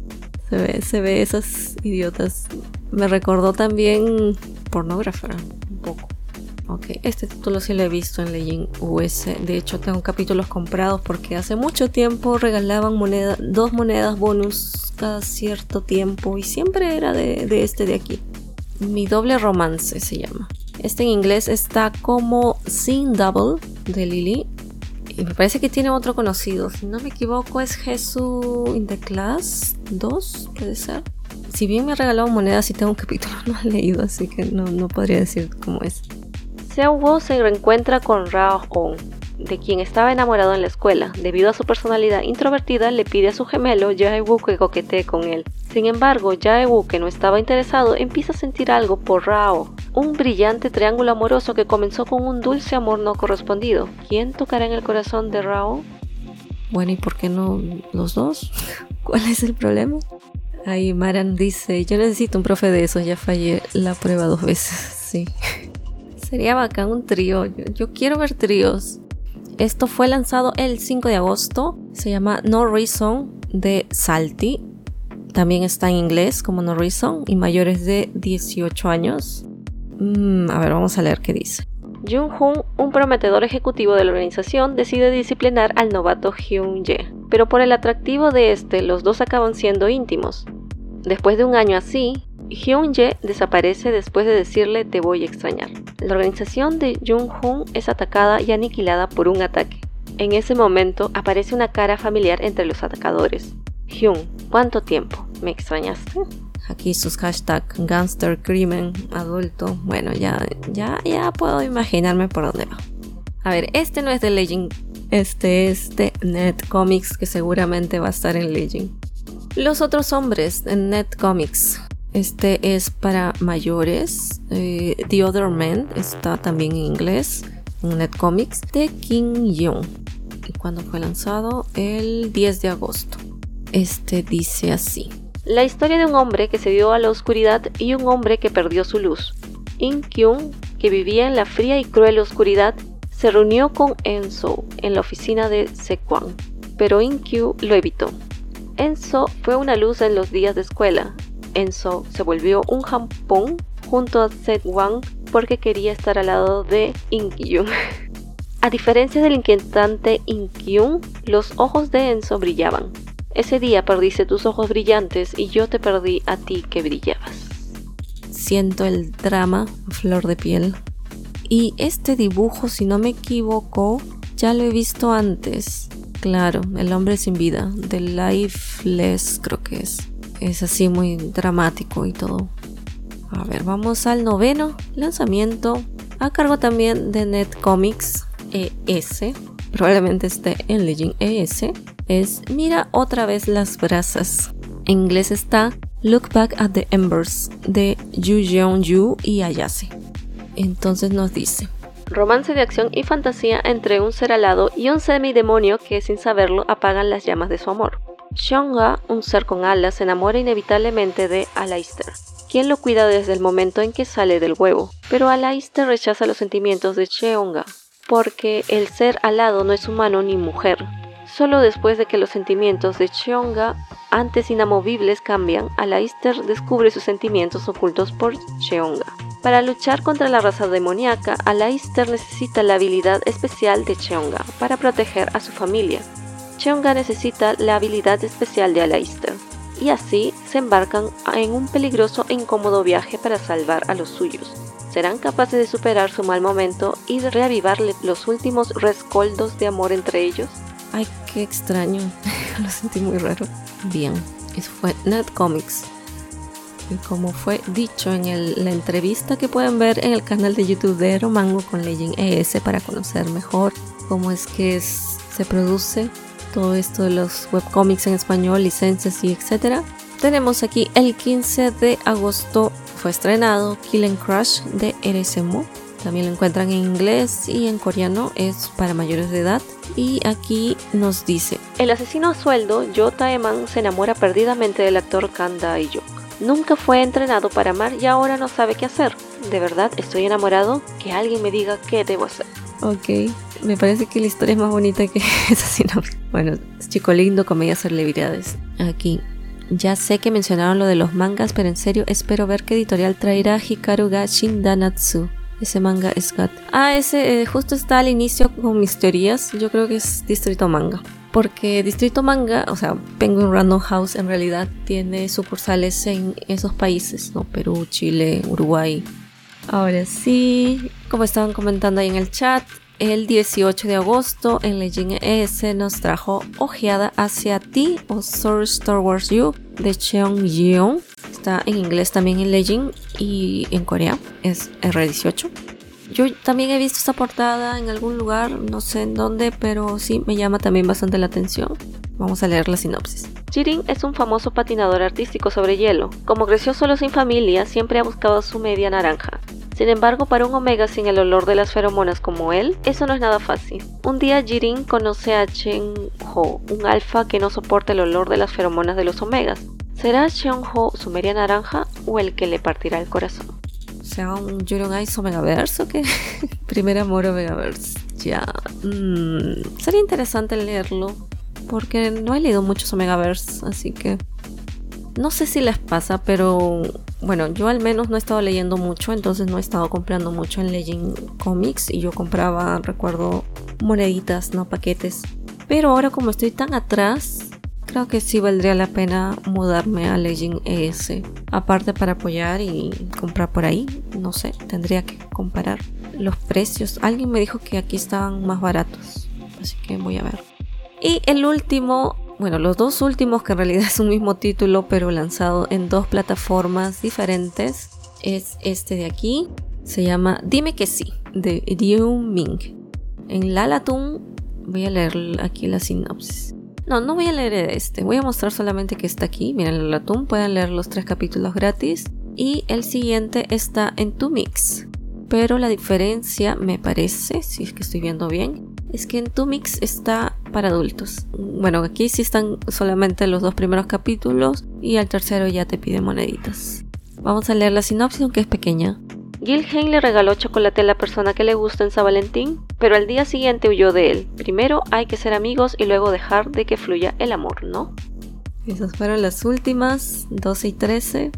Se ve, se ve esas idiotas. Me recordó también pornógrafa, un poco. Ok, este título sí lo he visto en Legend US. De hecho, tengo capítulos comprados porque hace mucho tiempo regalaban moneda, dos monedas bonus cada cierto tiempo y siempre era de, este de aquí. Mi doble romance se llama. Este en inglés está como Sin Double de Lily. Y me parece que tiene otro conocido. Si no me equivoco, es Jesús in the Class 2, puede ser. Si bien me ha regalado monedas y tengo un capítulo (laughs) no he leído, así que no, no podría decir cómo es. Seo se reencuentra con Rao Hong, de quien estaba enamorado en la escuela. Debido a su personalidad introvertida, le pide a su gemelo Jae-woo que coquetee con él. Sin embargo, Jae-woo, que no estaba interesado, empieza a sentir algo por Rao, un brillante triángulo amoroso que comenzó con un dulce amor no correspondido. ¿Quién tocará en el corazón de Rao? Bueno, ¿y por qué no los dos? (laughs) ¿Cuál es el problema? Ahí Maran dice, yo necesito un profe de esos, ya fallé la prueba dos veces, (laughs) sí. Sería bacán un trío, yo, quiero ver tríos. Esto fue lanzado el 5 de agosto. Se llama No Reason de Salty. También está en inglés como No Reason y mayores de 18 años. Mm, a ver, vamos a leer qué dice. Jung Hoon, un prometedor ejecutivo de la organización, decide disciplinar al novato Hyun Ye, pero por el atractivo de este, los dos acaban siendo íntimos. Después de un año así, Hyun Ye desaparece después de decirle te voy a extrañar. La organización de Jung Hoon es atacada y aniquilada por un ataque. En ese momento aparece una cara familiar entre los atacadores. Hyun, ¿cuánto tiempo? ¿Me extrañaste? Aquí sus hashtags gangster, crimen, adulto. Bueno, ya, ya, ya puedo imaginarme por dónde va. A ver, este no es de Legend. Este es de Netcomics, que seguramente va a estar en Legend. Los otros hombres en Netcomics. Este es para mayores. Eh, The Other Men está también en inglés. En Netcomics de Kim Young. ¿Y cuándo fue lanzado? El 10 de agosto. Este dice así. La historia de un hombre que se dio a la oscuridad y un hombre que perdió su luz. In Kyung, que vivía en la fría y cruel oscuridad, se reunió con Enso en la oficina de Sekwang, pero In Kyu lo evitó. Enso fue una luz en los días de escuela. Enso se volvió un jampón junto a Sekwang porque quería estar al lado de In Kyung. (laughs) A diferencia del inquietante Inkyun, los ojos de Enzo brillaban. Ese día perdiste tus ojos brillantes y yo te perdí a ti que brillabas. Siento el drama flor de piel. Y este dibujo, si no me equivoco, ya lo he visto antes. Claro, el hombre sin vida, The Lifeless creo que es. Es así muy dramático y todo. A ver, vamos al noveno lanzamiento. A cargo también de Netcomics ES. Probablemente esté en Legend ES. Es Mira otra vez las brasas. En inglés está Look Back at the Embers de Yu Jeong Yu y Ayase. Entonces nos dice romance de acción y fantasía entre un ser alado y un semidemonio que sin saberlo apagan las llamas de su amor. Shonga, un ser con alas, se enamora inevitablemente de Aleister, quien lo cuida desde el momento en que sale del huevo, pero Aleister rechaza los sentimientos de Cheonga, porque el ser alado no es humano ni mujer. Solo después de que los sentimientos de Cheonga, antes inamovibles, cambian, Aleister descubre sus sentimientos ocultos por Cheonga. Para luchar contra la raza demoníaca, Aleister necesita la habilidad especial de Cheonga para proteger a su familia. Cheonga necesita la habilidad especial de Aleister, y así se embarcan en un peligroso e incómodo viaje para salvar a los suyos. ¿Serán capaces de superar su mal momento y de reavivarle los últimos rescoldos de amor entre ellos? Ay, qué extraño. (laughs) Lo sentí muy raro. Bien, eso fue Netcomics. Y como fue dicho en la entrevista que pueden ver en el canal de YouTube de Romango con Legend ES para conocer mejor cómo es que se produce todo esto de los webcomics en español, licencias y etcétera. Tenemos aquí el 15 de agosto fue estrenado Kill Crush de RSMO. También lo encuentran en inglés y en coreano, es para mayores de edad. Y aquí nos dice: El asesino a sueldo, Jota Eman, se enamora perdidamente del actor Kanda Dae-yok Nunca fue entrenado para amar y ahora no sabe qué hacer. De verdad, estoy enamorado. Que alguien me diga qué debo hacer. Ok, me parece que la historia es más bonita que (laughs) esa sinopsis. Bueno, chico lindo, comedia celebridades. Aquí. Ya sé que mencionaron lo de los mangas, pero en serio espero ver qué editorial traerá Hikaru ga Shindanatsu. Ese manga es Gat. Ah, ese eh, justo está al inicio con mis teorías. Yo creo que es Distrito Manga porque Distrito Manga, o sea, Penguin Random House en realidad tiene sucursales en esos países, ¿no? Perú, Chile, Uruguay. Ahora sí, como estaban comentando ahí en el chat, el 18 de agosto en Legend ES nos trajo Ojeada hacia ti o Source Towards You de Cheong Yeon. Está en inglés también en Legend y en Corea es R18. Yo también he visto esta portada en algún lugar, no sé en dónde, pero sí me llama también bastante la atención. Vamos a leer la sinopsis. Jirin es un famoso patinador artístico sobre hielo. Como creció solo sin familia, siempre ha buscado su media naranja. Sin embargo, para un Omega sin el olor de las feromonas como él, eso no es nada fácil. Un día Jirin conoce a Chen Ho, un alfa que no soporta el olor de las feromonas de los Omegas. ¿Será Chen Ho su media naranja o el que le partirá el corazón? sea un Yuron Ice o Megaverse o qué? (laughs) Primer amor o Megaverse. Ya. Mm, sería interesante leerlo. Porque no he leído muchos Omegaverse, así que. No sé si les pasa, pero bueno, yo al menos no he estado leyendo mucho, entonces no he estado comprando mucho en Legend Comics y yo compraba, recuerdo, moneditas, no paquetes. Pero ahora como estoy tan atrás, creo que sí valdría la pena mudarme a Legend ES. Aparte para apoyar y comprar por ahí, no sé, tendría que comparar los precios. Alguien me dijo que aquí estaban más baratos, así que voy a ver. Y el último, bueno, los dos últimos que en realidad (laughs) es un mismo título pero lanzado en dos plataformas diferentes, es este de aquí. Se llama Dime que sí, de Ryu Ming. En Lalatun voy a leer aquí la sinopsis. No, no voy a leer este. Voy a mostrar solamente que está aquí. Miren el latún. Pueden leer los tres capítulos gratis. Y el siguiente está en tu mix. Pero la diferencia, me parece, si es que estoy viendo bien, es que en tu mix está para adultos. Bueno, aquí sí están solamente los dos primeros capítulos y al tercero ya te pide moneditas. Vamos a leer la sinopsis, aunque es pequeña. Gilheim le regaló chocolate a la persona que le gusta en San Valentín, pero al día siguiente huyó de él. Primero hay que ser amigos y luego dejar de que fluya el amor, ¿no? Esas fueron las últimas, 12 y 13.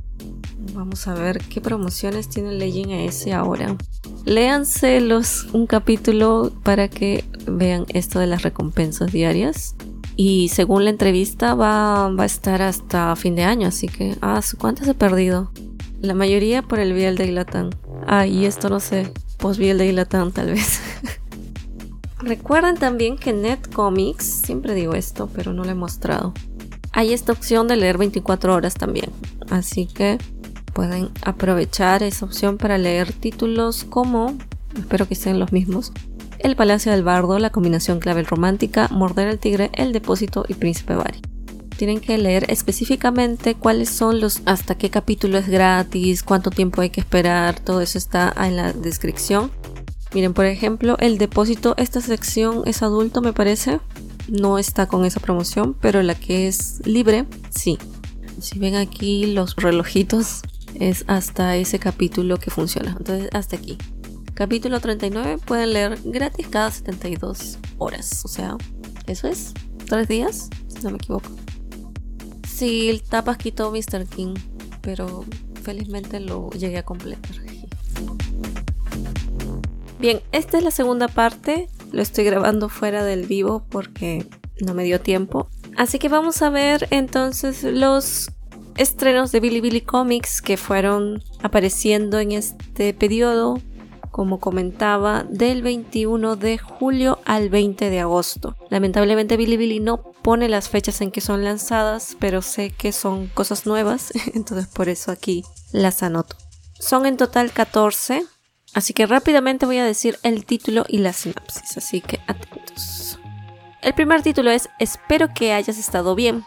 Vamos a ver qué promociones tiene Legend ES ahora. léanse los, un capítulo para que vean esto de las recompensas diarias. Y según la entrevista va, va a estar hasta fin de año, así que, ah, ¿cuántas he perdido? La mayoría por el Biel de Ilatán. Ah, y esto no sé, post Biel de Ilatán tal vez. (laughs) Recuerden también que Netcomics, siempre digo esto, pero no lo he mostrado. Hay esta opción de leer 24 horas también, así que pueden aprovechar esa opción para leer títulos como, espero que sean los mismos, El Palacio del Bardo, La Combinación Clavel Romántica, Morder el Tigre, El Depósito y Príncipe Bari. Tienen que leer específicamente cuáles son los, hasta qué capítulo es gratis, cuánto tiempo hay que esperar, todo eso está en la descripción. Miren, por ejemplo, el depósito, esta sección es adulto, me parece. No está con esa promoción, pero la que es libre, sí. Si ven aquí los relojitos, es hasta ese capítulo que funciona. Entonces, hasta aquí. Capítulo 39 pueden leer gratis cada 72 horas. O sea, eso es tres días, si no me equivoco. Sí, el tapas quitó Mr. King, pero felizmente lo llegué a completar. Bien, esta es la segunda parte. Lo estoy grabando fuera del vivo porque no me dio tiempo. Así que vamos a ver entonces los estrenos de Billy Comics que fueron apareciendo en este periodo, como comentaba, del 21 de julio al 20 de agosto. Lamentablemente Billy no pone las fechas en que son lanzadas, pero sé que son cosas nuevas, (laughs) entonces por eso aquí las anoto. Son en total 14 Así que rápidamente voy a decir el título y la sinopsis, así que atentos. El primer título es Espero que hayas estado bien.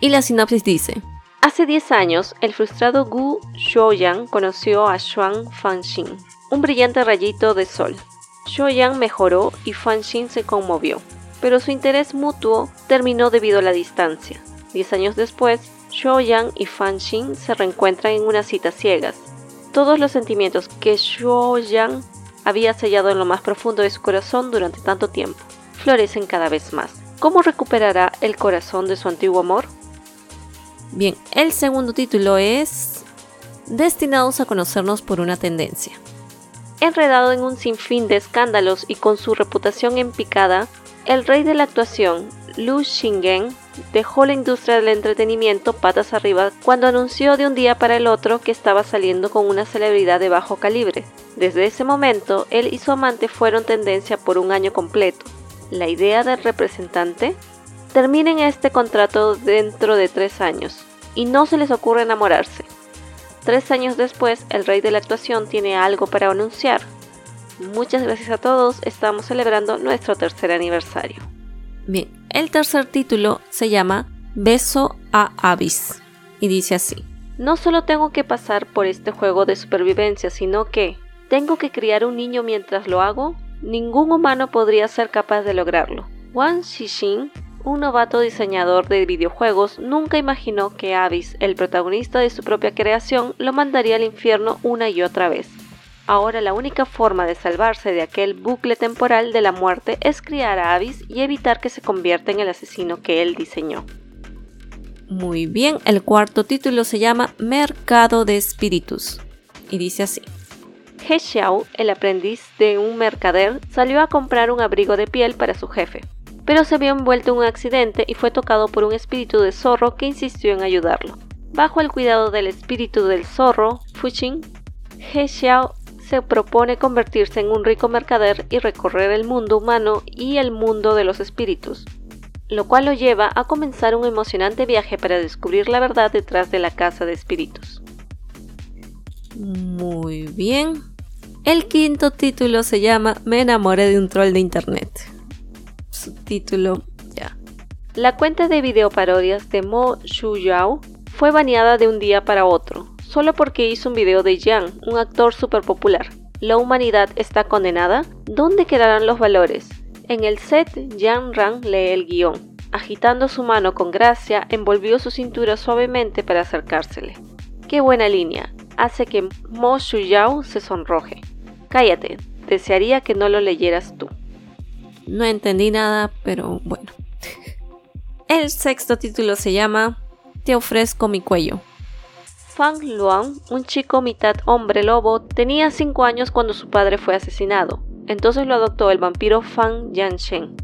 Y la sinopsis dice: Hace 10 años, el frustrado Gu Shouyang conoció a Xuan Fanxin, un brillante rayito de sol. Shouyang mejoró y Fanxin se conmovió, pero su interés mutuo terminó debido a la distancia. Diez años después, Shouyang y Fanxin se reencuentran en una cita ciegas, todos los sentimientos que Yang había sellado en lo más profundo de su corazón durante tanto tiempo florecen cada vez más. ¿Cómo recuperará el corazón de su antiguo amor? Bien, el segundo título es Destinados a conocernos por una tendencia. Enredado en un sinfín de escándalos y con su reputación en picada, el rey de la actuación, Lu Xingen, dejó la industria del entretenimiento patas arriba cuando anunció de un día para el otro que estaba saliendo con una celebridad de bajo calibre. Desde ese momento, él y su amante fueron tendencia por un año completo. La idea del representante terminen este contrato dentro de tres años y no se les ocurre enamorarse. Tres años después, el rey de la actuación tiene algo para anunciar. Muchas gracias a todos, estamos celebrando nuestro tercer aniversario. Bien, el tercer título se llama Beso a Abyss y dice así. No solo tengo que pasar por este juego de supervivencia, sino que tengo que criar un niño mientras lo hago. Ningún humano podría ser capaz de lograrlo. Wang Xixin, un novato diseñador de videojuegos, nunca imaginó que Abyss, el protagonista de su propia creación, lo mandaría al infierno una y otra vez. Ahora la única forma de salvarse de aquel bucle temporal de la muerte es criar a Avis y evitar que se convierta en el asesino que él diseñó. Muy bien, el cuarto título se llama Mercado de Espíritus y dice así. He Xiao, el aprendiz de un mercader, salió a comprar un abrigo de piel para su jefe, pero se vio envuelto en un accidente y fue tocado por un espíritu de zorro que insistió en ayudarlo. Bajo el cuidado del espíritu del zorro, Fuxing, He Xiao se propone convertirse en un rico mercader y recorrer el mundo humano y el mundo de los espíritus, lo cual lo lleva a comenzar un emocionante viaje para descubrir la verdad detrás de la casa de espíritus. Muy bien. El quinto título se llama Me enamoré de un troll de internet. Su título ya. La cuenta de videoparodias de Mo Yao fue baneada de un día para otro, solo porque hizo un video de Yang, un actor súper popular. ¿La humanidad está condenada? ¿Dónde quedarán los valores? En el set, Yang Rang lee el guion. Agitando su mano con gracia, envolvió su cintura suavemente para acercársele. ¡Qué buena línea! Hace que Mo Shuyao se sonroje. Cállate, desearía que no lo leyeras tú. No entendí nada, pero bueno. El sexto título se llama Te ofrezco mi cuello. Fang Luang, un chico mitad hombre lobo, tenía 5 años cuando su padre fue asesinado. Entonces lo adoptó el vampiro Fang Yanshen.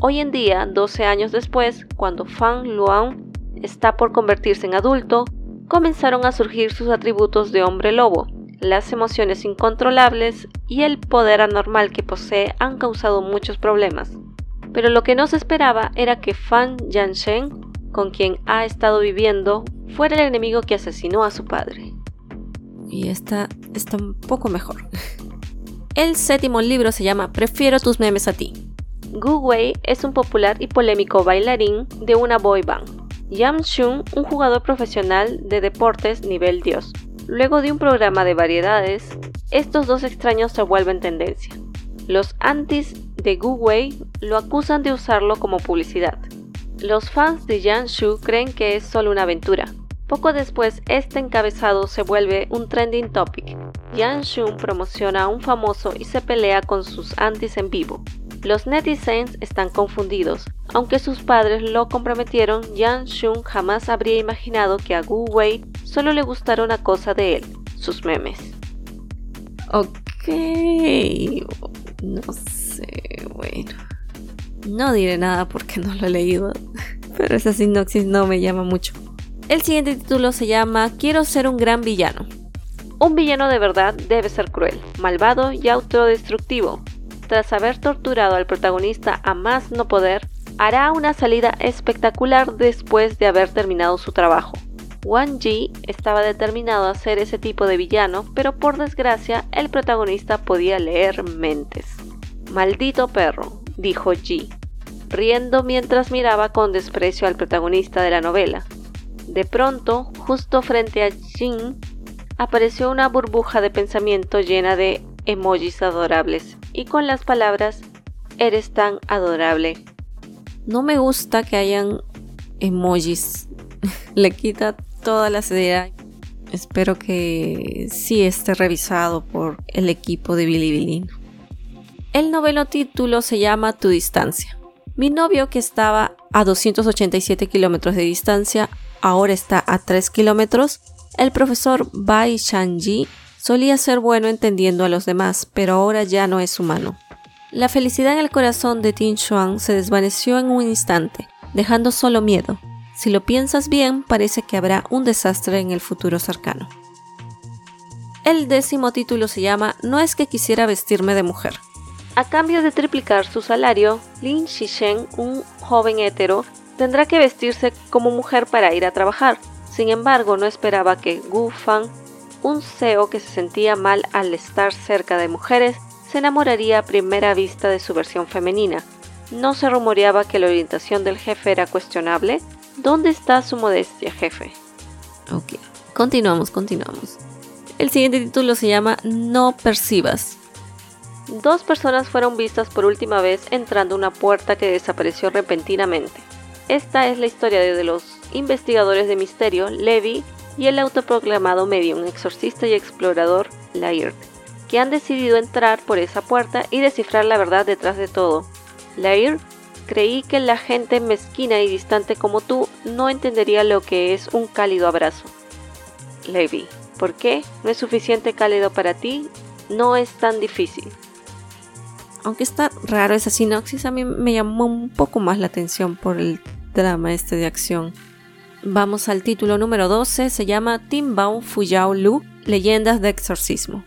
Hoy en día, 12 años después, cuando Fang Luang está por convertirse en adulto, comenzaron a surgir sus atributos de hombre lobo. Las emociones incontrolables y el poder anormal que posee han causado muchos problemas. Pero lo que no se esperaba era que Fan Yanshen, con quien ha estado viviendo, fuera el enemigo que asesinó a su padre. Y esta está un poco mejor. El séptimo libro se llama Prefiero tus memes a ti. Gu Wei es un popular y polémico bailarín de una boy band. Yam Shun, un jugador profesional de deportes nivel dios. Luego de un programa de variedades, estos dos extraños se vuelven tendencia. Los antis de Gu Wei lo acusan de usarlo como publicidad. Los fans de Yan Shu creen que es solo una aventura. Poco después, este encabezado se vuelve un trending topic. Yan Shu promociona a un famoso y se pelea con sus antis en vivo. Los netizens están confundidos. Aunque sus padres lo comprometieron, Yan Shun jamás habría imaginado que a Gu Wei solo le gustara una cosa de él, sus memes. Ok, no sé, bueno. No diré nada porque no lo he leído, (laughs) pero esa sinopsis no me llama mucho. El siguiente título se llama Quiero ser un gran villano. Un villano de verdad debe ser cruel, malvado y autodestructivo. Tras haber torturado al protagonista a más no poder, hará una salida espectacular después de haber terminado su trabajo. Wang Ji estaba determinado a ser ese tipo de villano, pero por desgracia el protagonista podía leer mentes. Maldito perro, dijo Ji, riendo mientras miraba con desprecio al protagonista de la novela. De pronto, justo frente a Jin, apareció una burbuja de pensamiento llena de emojis adorables y con las palabras Eres tan adorable. No me gusta que hayan emojis. (laughs) Le quita toda la seriedad. Espero que sí esté revisado por el equipo de Billy el noveno título se llama Tu distancia. Mi novio que estaba a 287 kilómetros de distancia, ahora está a 3 kilómetros. El profesor Bai Shanji solía ser bueno entendiendo a los demás, pero ahora ya no es humano. La felicidad en el corazón de Tin Xuan se desvaneció en un instante, dejando solo miedo. Si lo piensas bien, parece que habrá un desastre en el futuro cercano. El décimo título se llama No es que quisiera vestirme de mujer. A cambio de triplicar su salario, Lin Xishen, un joven hetero, tendrá que vestirse como mujer para ir a trabajar. Sin embargo, no esperaba que Gu Fang, un CEO que se sentía mal al estar cerca de mujeres, se enamoraría a primera vista de su versión femenina. ¿No se rumoreaba que la orientación del jefe era cuestionable? ¿Dónde está su modestia, jefe? Ok, continuamos, continuamos. El siguiente título se llama No percibas dos personas fueron vistas por última vez entrando a una puerta que desapareció repentinamente. Esta es la historia de los investigadores de misterio, Levi, y el autoproclamado medium, exorcista y explorador, Laird, que han decidido entrar por esa puerta y descifrar la verdad detrás de todo. Laird, creí que la gente mezquina y distante como tú no entendería lo que es un cálido abrazo. Levi, ¿por qué? ¿No es suficiente cálido para ti? No es tan difícil aunque está raro esa sinopsis, a mí me llamó un poco más la atención por el drama este de acción. Vamos al título número 12, se llama Timbao Fuyao Lu, Leyendas de Exorcismo.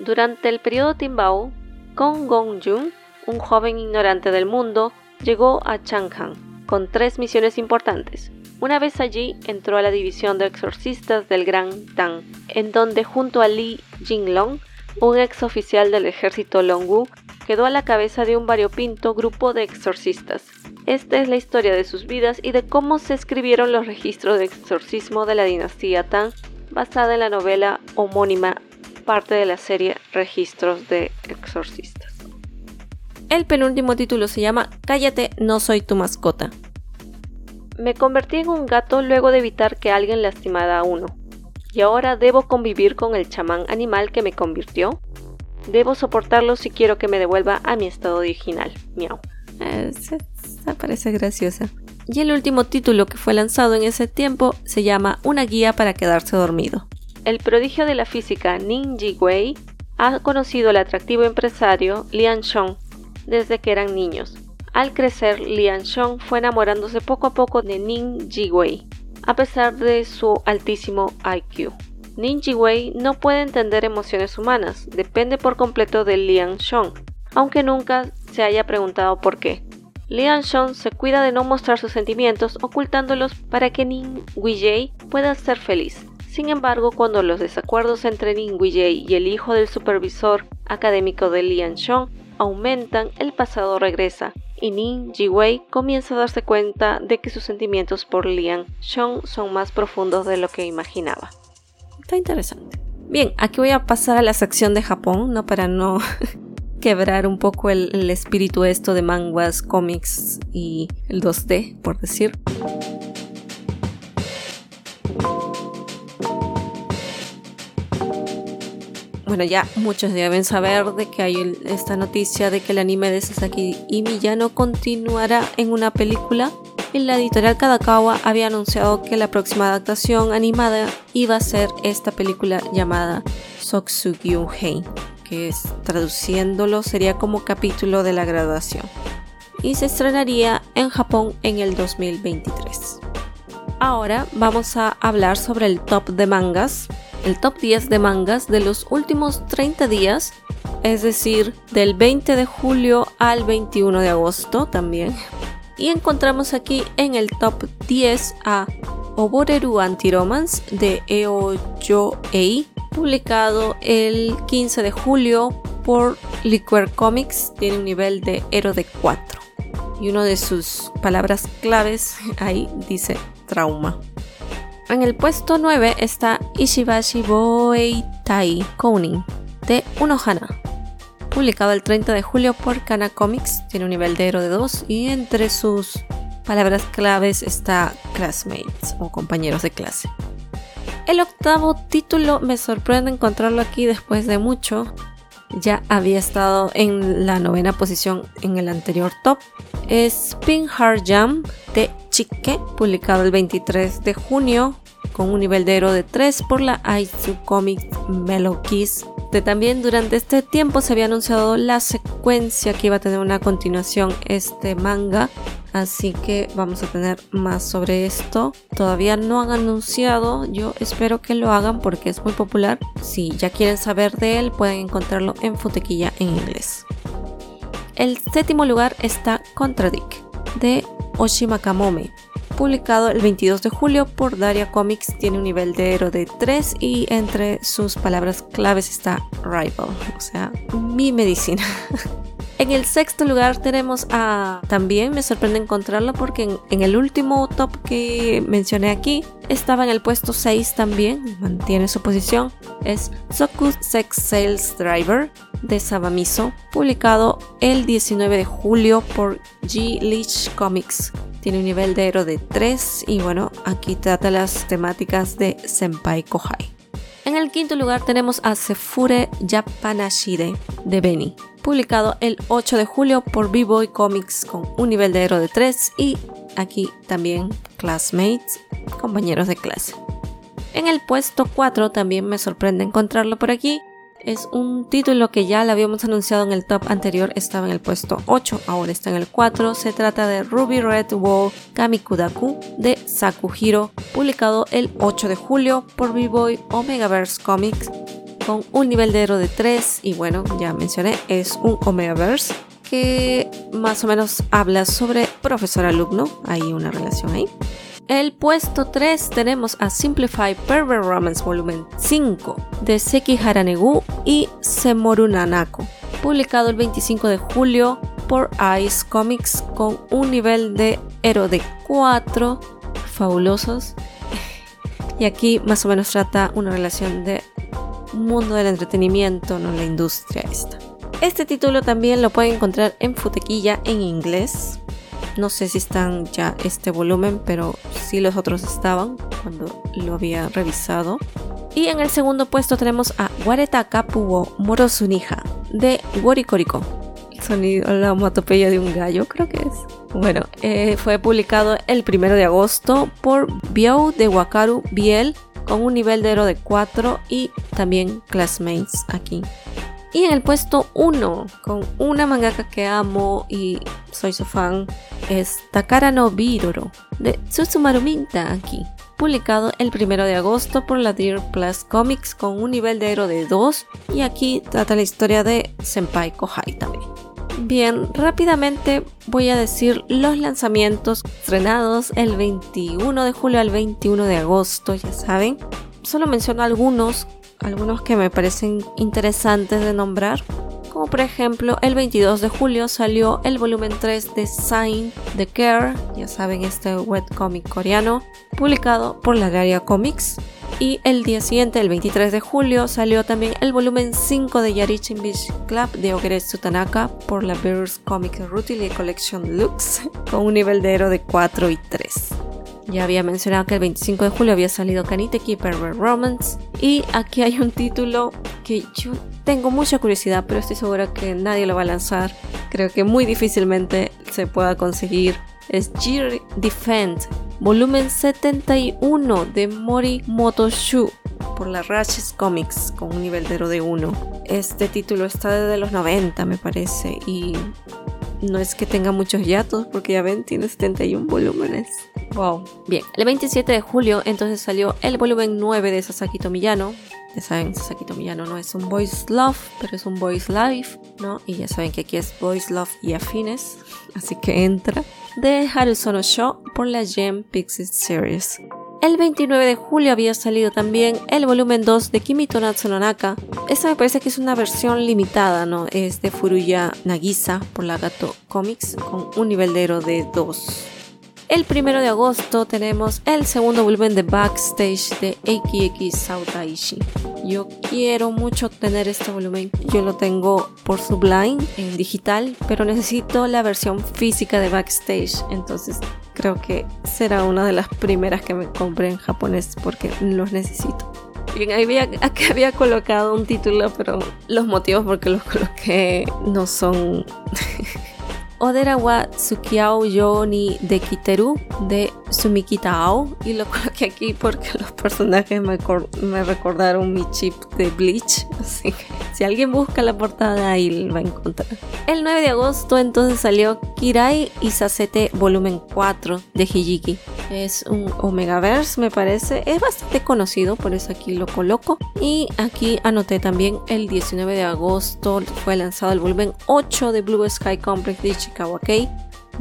Durante el periodo Timbao, Kong Gong-jun, un joven ignorante del mundo, llegó a Chang'an con tres misiones importantes. Una vez allí, entró a la división de exorcistas del Gran Tang, en donde junto a Li Jinglong, un ex oficial del ejército Longwu, quedó a la cabeza de un variopinto grupo de exorcistas. Esta es la historia de sus vidas y de cómo se escribieron los registros de exorcismo de la dinastía Tang, basada en la novela homónima, parte de la serie Registros de Exorcistas. El penúltimo título se llama Cállate, no soy tu mascota. Me convertí en un gato luego de evitar que alguien lastimara a uno. ¿Y ahora debo convivir con el chamán animal que me convirtió? Debo soportarlo si quiero que me devuelva a mi estado original. Miau. Esa, parece graciosa. Y el último título que fue lanzado en ese tiempo se llama Una guía para quedarse dormido. El prodigio de la física Nin Ji-wei ha conocido al atractivo empresario Lian Shong desde que eran niños. Al crecer, Lian Shong fue enamorándose poco a poco de Nin Ji-wei, a pesar de su altísimo IQ. Nin Ji-wei no puede entender emociones humanas, depende por completo de Lian Shong, aunque nunca se haya preguntado por qué. Lian Shong se cuida de no mostrar sus sentimientos, ocultándolos para que Nin Wei pueda ser feliz. Sin embargo, cuando los desacuerdos entre Nin Wei y el hijo del supervisor académico de Lian Shong aumentan, el pasado regresa y Nin Ji-wei comienza a darse cuenta de que sus sentimientos por Lian Shong son más profundos de lo que imaginaba. Está interesante. Bien, aquí voy a pasar a la sección de Japón, no para no (laughs) quebrar un poco el, espíritu esto de manguas, cómics y el 2D, por decir. Bueno, ya muchos deben saber de que hay esta noticia de que el anime de Sasaki y no continuará en una película. Y la editorial Kadakawa había anunciado que la próxima adaptación animada iba a ser esta película llamada Soksugyun Hei, que es, traduciéndolo sería como capítulo de la graduación. Y se estrenaría en Japón en el 2023. Ahora vamos a hablar sobre el top de mangas el top 10 de mangas de los últimos 30 días, es decir, del 20 de julio al 21 de agosto también. Y encontramos aquí en el top 10 a Oboreru Anti-Romance de Eojo Ei, publicado el 15 de julio por Liquor Comics, tiene un nivel de Hero de 4. Y una de sus palabras claves (laughs) ahí dice trauma. En el puesto 9 está Ishibashi Tai Kounin de Unohana, publicado el 30 de julio por Kana Comics, tiene un nivel de héroe de 2 y entre sus palabras claves está classmates o compañeros de clase. El octavo título me sorprende encontrarlo aquí después de mucho. Ya había estado en la novena posición en el anterior top. Es Pink Heart Jam de Chique, publicado el 23 de junio con un nivel de héroe de 3 por la Aizu Comics Mellow Kiss. De también durante este tiempo se había anunciado la secuencia que iba a tener una continuación este manga, así que vamos a tener más sobre esto. Todavía no han anunciado, yo espero que lo hagan porque es muy popular. Si ya quieren saber de él, pueden encontrarlo en Futequilla en inglés. El séptimo lugar está Contradict de Oshima Kamome, publicado el 22 de julio por Daria Comics, tiene un nivel de héroe de 3 y entre sus palabras claves está Rival, o sea, mi medicina. (laughs) En el sexto lugar tenemos a... También me sorprende encontrarlo porque en, el último top que mencioné aquí estaba en el puesto 6 también, mantiene su posición. Es Soku Sex Sales Driver de Sabamiso, publicado el 19 de julio por G. Leech Comics. Tiene un nivel de héroe de 3 y bueno, aquí trata las temáticas de Senpai Kohai. En el quinto lugar tenemos a Sefure Yapanashide de Beni, publicado el 8 de julio por B-Boy Comics con un nivel de héroe de 3 y aquí también Classmates, compañeros de clase. En el puesto 4 también me sorprende encontrarlo por aquí, es un título que ya lo habíamos anunciado en el top anterior, estaba en el puesto 8, ahora está en el 4. Se trata de Ruby Red Wall Kamikudaku de Sakuhiro, publicado el 8 de julio por B-Boy Omegaverse Comics con un nivel de héroe de 3 y bueno, ya mencioné, es un Omegaverse que más o menos habla sobre profesor-alumno, hay una relación ahí. El puesto 3 tenemos a Simplify Pervert Romance Volumen 5 de Seki Haranegu y Semoru Nanako, publicado el 25 de julio por Ice Comics con un nivel de héroe de 4 fabulosos. (laughs) Y aquí más o menos trata una relación de mundo del entretenimiento, no la industria esta. Este título también lo pueden encontrar en Futequilla en inglés. No sé si están ya este volumen, pero sí los otros estaban cuando lo había revisado. Y en el segundo puesto tenemos a Wareta Kapuo Morosunija de Worikoriko. El sonido, la homatopeya de un gallo, creo que es. Bueno, eh, fue publicado el primero de agosto por Biao de Wakaru Biel con un nivel de héroe de 4 y también Classmates aquí. Y en el puesto 1, con una mangaka que amo y soy su fan, es Takara no Bidoro de Tsutsumaru Minta aquí. Publicado el 1 de agosto por la Dear Plus Comics con un nivel de héroe de 2 y aquí trata la historia de Senpai Kohai también. Bien, rápidamente voy a decir los lanzamientos estrenados el 21 de julio al 21 de agosto, ya saben. Solo menciono algunos algunos que me parecen interesantes de nombrar. Como por ejemplo, el 22 de julio salió el volumen 3 de Sign the Care, ya saben, este webcomic coreano, publicado por la Garia Comics. Y el día siguiente, el 23 de julio, salió también el volumen 5 de Yarichin Beach Club de Ogeretsu Tanaka por la Bears Comic Rutile Collection Lux, (laughs) con un nivel de héroe de 4 y 3. Ya había mencionado que el 25 de julio había salido Kanite Keeper Romance. Y aquí hay un título que yo tengo mucha curiosidad, pero estoy segura que nadie lo va a lanzar. Creo que muy difícilmente se pueda conseguir. Es Gear Defend, volumen 71 de Mori Motoshu por la Ratchet Comics con un nivel de 1. Este título está desde los 90 me parece y no es que tenga muchos yatos, porque ya ven, tiene 71 volúmenes. Wow. Bien, el 27 de julio entonces salió el volumen 9 de Sasaki Tomiyano. Ya saben, Sasaki Tomiyano no es un Voice Love, pero es un Voice Life, ¿no? Y ya saben que aquí es Voice Love y afines, (laughs) así que entra. De Harusono Show por la Gem Pixie Series. El 29 de julio había salido también el volumen 2 de Kimito Natsunonaka. Esta me parece que es una versión limitada, ¿no? Es de Furuya Nagisa por la Gato Comics con un nivel de héroe de 2. El 1 de agosto tenemos el segundo volumen de Backstage de AKX Sautaishi. Yo quiero mucho tener este volumen. Yo lo tengo por Sublime en digital, pero necesito la versión física de Backstage. Entonces creo que será una de las primeras que me compré en japonés porque los necesito. Bien, había, aquí había colocado un título, pero los motivos por que los coloqué no son Odera wa Tsukiao yo ni de Kiteru de Sumikitao y lo coloqué aquí porque los personajes me, me, recordaron mi chip de Bleach así que si alguien busca la portada ahí lo va a encontrar. El 9 de agosto entonces salió Kirai Isasete volumen 4 de Hijiki. Es un Omegaverse me parece. Es bastante conocido por eso aquí lo coloco. Y aquí anoté también el 19 de agosto fue lanzado el volumen 8 de Blue Sky Complex de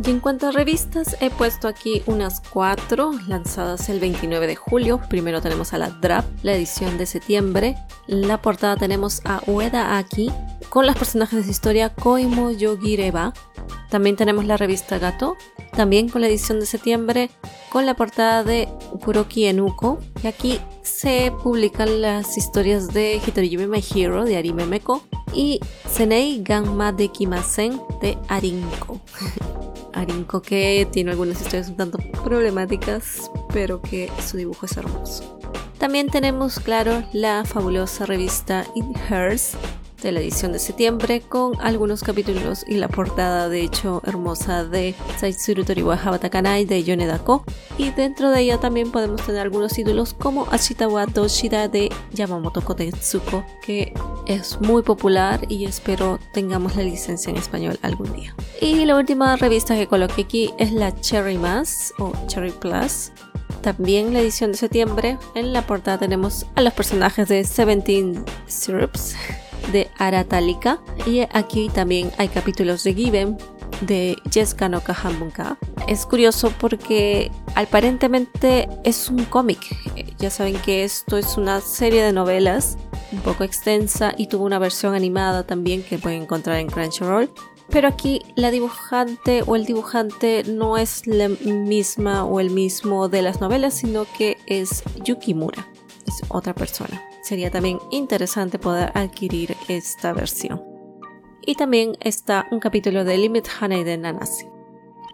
y en cuanto a revistas, he puesto aquí unas cuatro lanzadas el 29 de julio. Primero tenemos a la Drap, la edición de septiembre. la portada tenemos a Ueda Aki con los personajes de historia Koimo Yogireba. También tenemos la revista Gato, también con la edición de septiembre, con la portada de Kuroki Enuko. Y aquí se publican las historias de Hitoriyume My Hero de Arime Meko y Senei Ganma de Kimasen de Arinko. (laughs) Arinko que tiene algunas historias un tanto problemáticas, pero que su dibujo es hermoso. También tenemos, claro, la fabulosa revista In Hers de la edición de septiembre con algunos capítulos y la portada de hecho hermosa de Saitsuru Toriwa Habatakanai de Yoneda Ko y dentro de ella también podemos tener algunos títulos como Ashitawa Doshida de Yamamoto Kotetsuko que es muy popular y espero tengamos la licencia en español algún día. Y la última revista que coloqué aquí es la Cherry Mass o Cherry Plus también la edición de septiembre. En la portada tenemos a los personajes de Seventeen Syrups (laughs) de Aratalika. Y aquí también hay capítulos de Given de Jessica no Kahamunka. Es curioso porque aparentemente es un cómic. Ya saben que esto es una serie de novelas un poco extensa y tuvo una versión animada también que pueden encontrar en Crunchyroll. Pero aquí la dibujante o el dibujante no es la misma o el mismo de las novelas, sino que es Yukimura. Es otra persona sería también interesante poder adquirir esta versión. Y también está un capítulo de Limit Honey de Nanasi.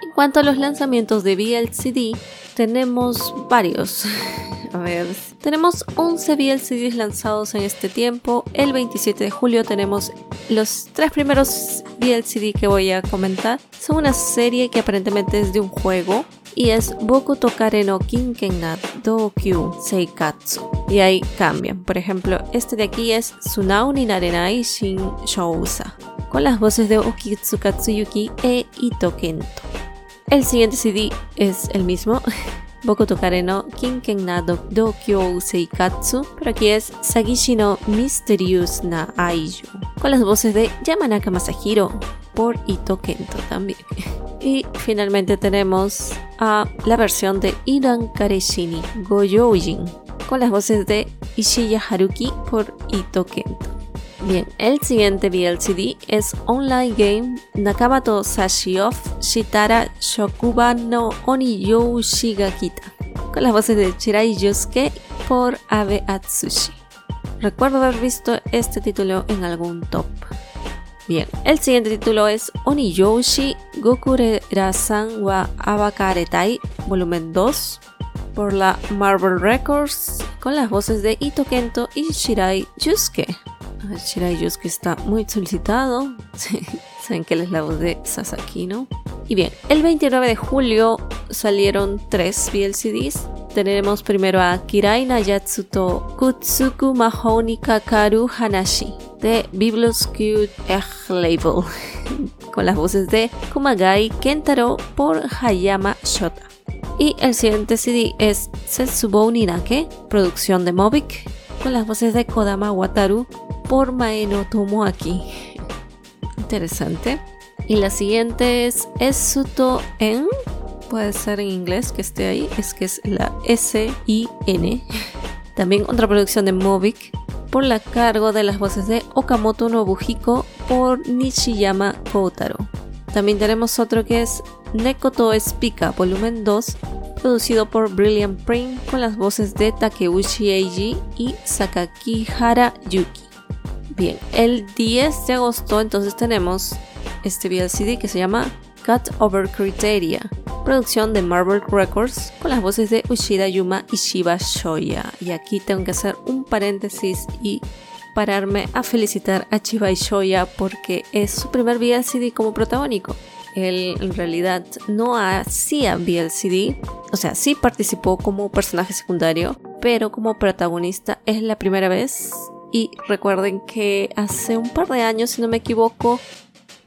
En cuanto a los lanzamientos de VLCD, tenemos varios. (laughs) A ver, tenemos 11 VLCDs lanzados en este tiempo. El 27 de julio tenemos los tres primeros VLCD que voy a comentar. Son una serie que aparentemente es de un juego y es Boku Tokare no Kinkenga Dokyu Seikatsu. Y ahí cambian. Por ejemplo, este de aquí es Sunao ni Narenai Shin Shousa, con las voces de Okitsu Katsuyuki e Ito Kento. El siguiente CD es el mismo. (laughs) Boku Tokare no Kinken na Dokyo Seikatsu, pero aquí es Sagishi no Mysterious na Aiju, con las voces de Yamanaka Masahiro por Ito Kento también. (laughs) Y finalmente tenemos a la versión de Iran Kareshini Goyoujin, con las voces de Ishiya Haruki por Ito Kento. Bien, el siguiente VLCD es Online Game Nakabato Sashi of Shitara Shokuba no Oniyou Shigakita, con las voces de Chirai Yusuke por Abe Atsushi. Recuerdo haber visto este título en algún top. Bien, el siguiente título es Oniyoushi Gokure-rasan wa Abakaretai, volumen 2, por la Marvel Records, con las voces de Ito Kento y Shirai Yusuke. Shirai Yusuke está muy solicitado. (laughs) Saben que él es la voz de Sasaki, ¿no? Y bien, el 29 de julio salieron tres VLCDs. Tenemos primero a Kirai Nayatsuto Kutsuku Mahoni Kakaru Hanashi de Biblos Cute Egg Label (laughs) con las voces de Kumagai Kentaro por Hayama Shota. Y el siguiente CD es Setsubou Ninake, producción de Mobic, con las voces de Kodama Wataru por Maeno Tomoaki. Interesante. Y la siguiente es Esuto En. Puede ser en inglés que esté ahí. Es que es la S-I-N. (laughs) También otra producción de Movic por la cargo de las voces de Okamoto Nobuhiko por Nishiyama Kotaro. También tenemos otro que es Nekoto Espika volumen 2 producido por Brilliant Print con las voces de Takeuchi Eiji y Sakakihara Yuki. Bien, el 10 de agosto entonces tenemos este VLCD que se llama Cut Over Criteria, producción de Marvel Records con las voces de Ushida Yuma y Shiba Shoya. Y aquí tengo que hacer un paréntesis y pararme a felicitar a Chiba Shoya porque es su primer VLCD como protagónico. Él en realidad no hacía VLCD, o sea, sí participó como personaje secundario, pero como protagonista es la primera vez. Y recuerden que hace un par de años, si no me equivoco,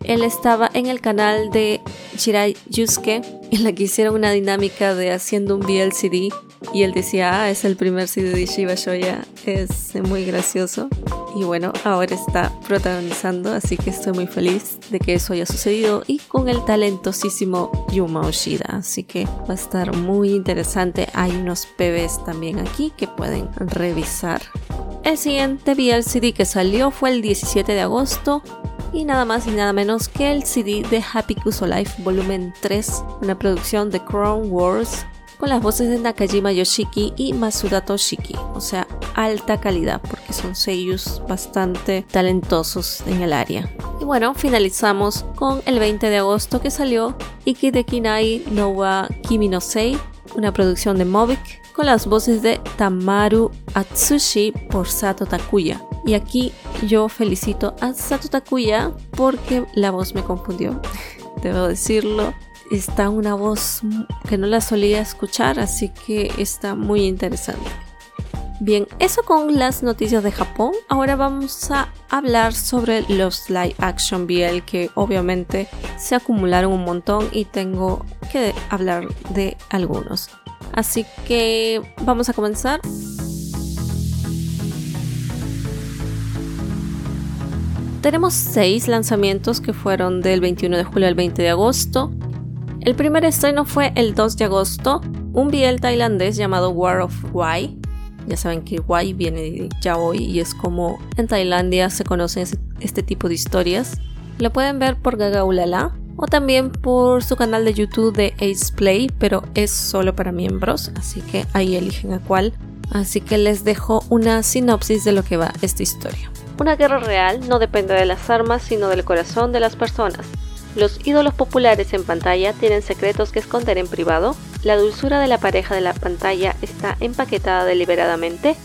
él estaba en el canal de Shirai Yusuke, en la que hicieron una dinámica de haciendo un VLCD. Y él decía, ah, es el primer CD de Shiba Shoya, es muy gracioso. Y bueno, ahora está protagonizando, así que estoy muy feliz de que eso haya sucedido y con el talentosísimo Yuma Oshida. Así que va a estar muy interesante. Hay unos PBs también aquí que pueden revisar. El siguiente VLCD que salió fue el 17 de agosto y nada más y nada menos que el CD de Happy Kuso Life Volumen 3, una producción de Crown Wars con las voces de Nakajima Yoshiki y Masuda Toshiki, o sea, alta calidad porque son sellos bastante talentosos en el área. Y bueno, finalizamos con el 20 de agosto que salió Iki de Kinai no wa Kimi Sei, una producción de Movic con las voces de Tamaru Atsushi por Sato Takuya. Y aquí yo felicito a Sato Takuya porque la voz me confundió, (laughs) debo decirlo. Está una voz que no la solía escuchar, así que está muy interesante. Bien, eso con las noticias de Japón. Ahora vamos a hablar sobre los live action BL que obviamente se acumularon un montón y tengo que hablar de algunos. Así que vamos a comenzar. Tenemos seis lanzamientos que fueron del 21 de julio al 20 de agosto. El primer estreno fue el 2 de agosto, un BL tailandés llamado War of Wai. Ya saben que Wai viene de Yaoi y es como en Tailandia se conocen este tipo de historias. Lo pueden ver por Gagaulala o también por su canal de YouTube de Ace Play, pero es solo para miembros, así que ahí eligen a cuál. Así que les dejo una sinopsis de lo que va esta historia. Una guerra real no depende de las armas, sino del corazón de las personas. Los ídolos populares en pantalla tienen secretos que esconder en privado. la dulzura de la pareja de la pantalla está empaquetada deliberadamente.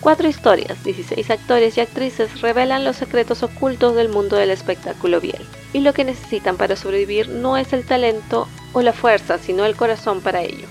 Cuatro historias, 16 actores y actrices revelan los secretos ocultos del mundo del espectáculo biel. Y lo que necesitan para sobrevivir no es el talento o la fuerza, sino el corazón para ello.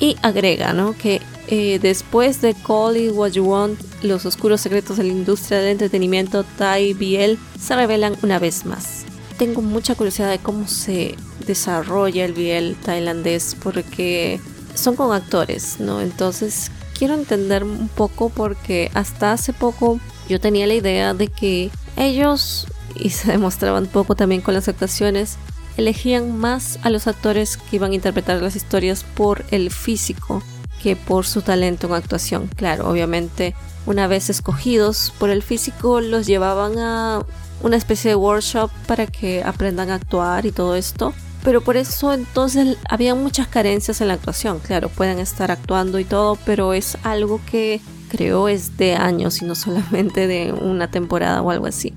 Y agrega, ¿no? Que eh, después de Call It What You Want, los oscuros secretos de la industria del entretenimiento Thai Biel se revelan una vez más. Tengo mucha curiosidad de cómo se desarrolla el Biel tailandés porque son con actores, ¿no? Entonces quiero entender un poco porque hasta hace poco yo tenía la idea de que ellos, y se demostraban un poco también con las actuaciones, elegían más a los actores que iban a interpretar las historias por el físico que por su talento en actuación. Claro, obviamente una vez escogidos por el físico los llevaban a una especie de workshop para que aprendan a actuar y todo esto. Pero por eso entonces había muchas carencias en la actuación. Claro, pueden estar actuando y todo, pero es algo que creo es de años y no (laughs) solamente de una temporada o algo así.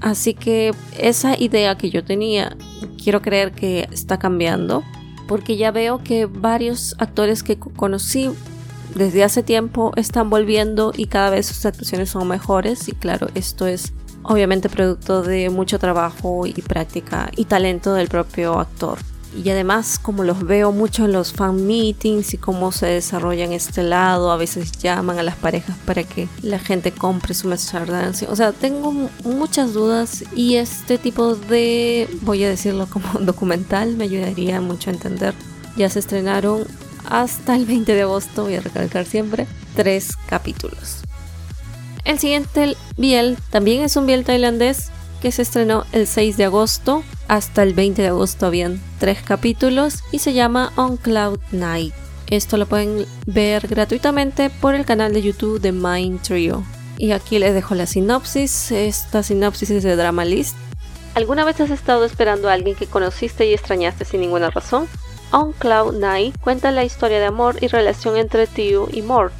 Así que esa idea que yo tenía, quiero creer que está cambiando porque ya veo que varios actores que conocí desde hace tiempo están volviendo y cada vez sus actuaciones son mejores y claro, esto es obviamente producto de mucho trabajo y práctica y talento del propio actor y además como los veo mucho en los fan meetings y cómo se desarrollan este lado, a veces llaman a las parejas para que la gente compre su Dance. O sea, tengo muchas dudas y este tipo de, voy a decirlo como (laughs) documental, me ayudaría mucho a entender. Ya se estrenaron hasta el 20 de agosto, voy a recalcar siempre, tres capítulos. El siguiente Biel también es un Biel tailandés que se estrenó el 6 de agosto hasta el 20 de agosto habían tres capítulos y se llama On Cloud Night. Esto lo pueden ver gratuitamente por el canal de YouTube de Mind Trio. Y aquí les dejo la sinopsis. Esta sinopsis es de Drama List. ¿Alguna vez has estado esperando a alguien que conociste y extrañaste sin ninguna razón? On Cloud Night cuenta la historia de amor y relación entre Tiu y Mort.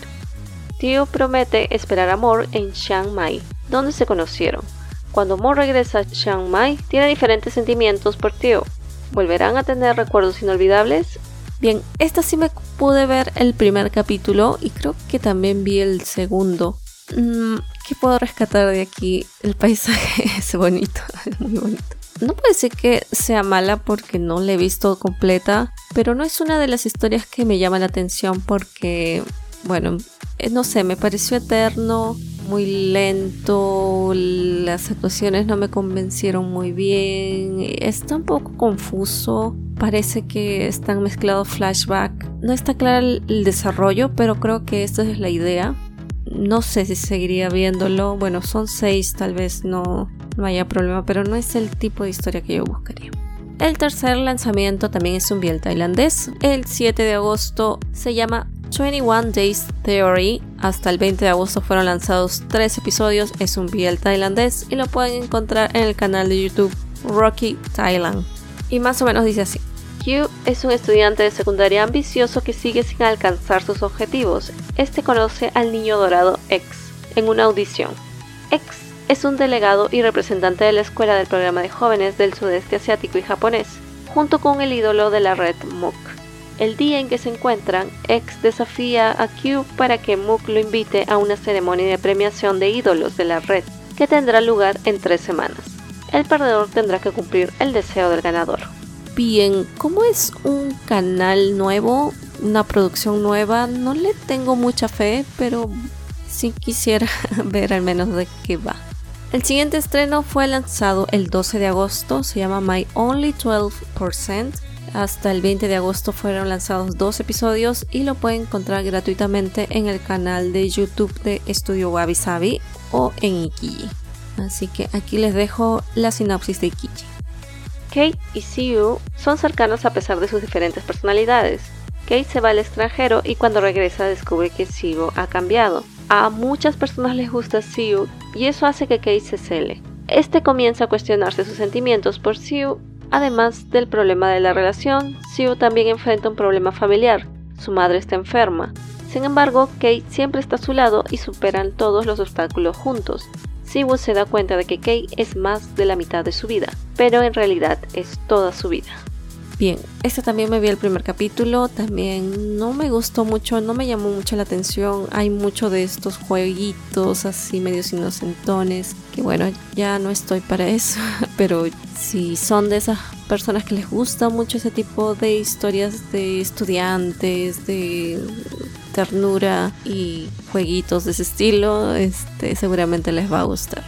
Tiu promete esperar amor en Chiang Mai, donde se conocieron. Cuando Mo regresa a Chiang Mai, tiene diferentes sentimientos por Tio. ¿Volverán a tener recuerdos inolvidables? Bien, esta sí me pude ver el primer capítulo y creo que también vi el segundo. Mm, ¿Qué puedo rescatar de aquí? El paisaje (laughs) es bonito, (laughs) es muy bonito. No puede ser que sea mala porque no la he visto completa, pero no es una de las historias que me llama la atención porque, bueno, eh, no sé, me pareció eterno muy lento, las actuaciones no me convencieron muy bien, está un poco confuso, parece que están mezclados flashback, no está claro el, desarrollo, pero creo que esta es la idea. No sé si seguiría viéndolo, bueno, son seis, tal vez no, no haya problema, pero no es el tipo de historia que yo buscaría. El tercer lanzamiento también es un biel tailandés. El 7 de agosto se llama 21 Days Theory. Hasta el 20 de agosto fueron lanzados tres episodios. Es un BL tailandés y lo pueden encontrar en el canal de YouTube Rocky Thailand. Y más o menos dice así. Q es un estudiante de secundaria ambicioso que sigue sin alcanzar sus objetivos. Este conoce al niño dorado X en una audición. X es un delegado y representante de la escuela del programa de jóvenes del sudeste asiático y japonés, junto con el ídolo de la red MOOC. El día en que se encuentran, X desafía a Q para que Mook lo invite a una ceremonia de premiación de ídolos de la red, que tendrá lugar en tres semanas. El perdedor tendrá que cumplir el deseo del ganador. Bien, como es un canal nuevo, una producción nueva, no le tengo mucha fe, pero sí quisiera (laughs) ver al menos de qué va. El siguiente estreno fue lanzado el 12 de agosto, se llama My Only 12%. Hasta el 20 de agosto fueron lanzados dos episodios y lo pueden encontrar gratuitamente en el canal de YouTube de Estudio Wabi Sabi o en Ikiji. Así que aquí les dejo la sinopsis de Ikiji. Kate y Siu son cercanos a pesar de sus diferentes personalidades. Kate se va al extranjero y cuando regresa descubre que Siu ha cambiado. A muchas personas les gusta Siu y eso hace que Kate se cele. Este comienza a cuestionarse sus sentimientos por Siu Además del problema de la relación, Siu también enfrenta un problema familiar. Su madre está enferma. Sin embargo, Kate siempre está a su lado y superan todos los obstáculos juntos. Siwoo se da cuenta de que Kate es más de la mitad de su vida, pero en realidad es toda su vida. Bien, este también me vi el primer capítulo, también no me gustó mucho, no me llamó mucho la atención. Hay mucho de estos jueguitos así medios inocentones, que bueno, ya no estoy para eso, (laughs) pero si son de esas personas que les gusta mucho ese tipo de historias de estudiantes, de ternura y jueguitos de ese estilo, este seguramente les va a gustar.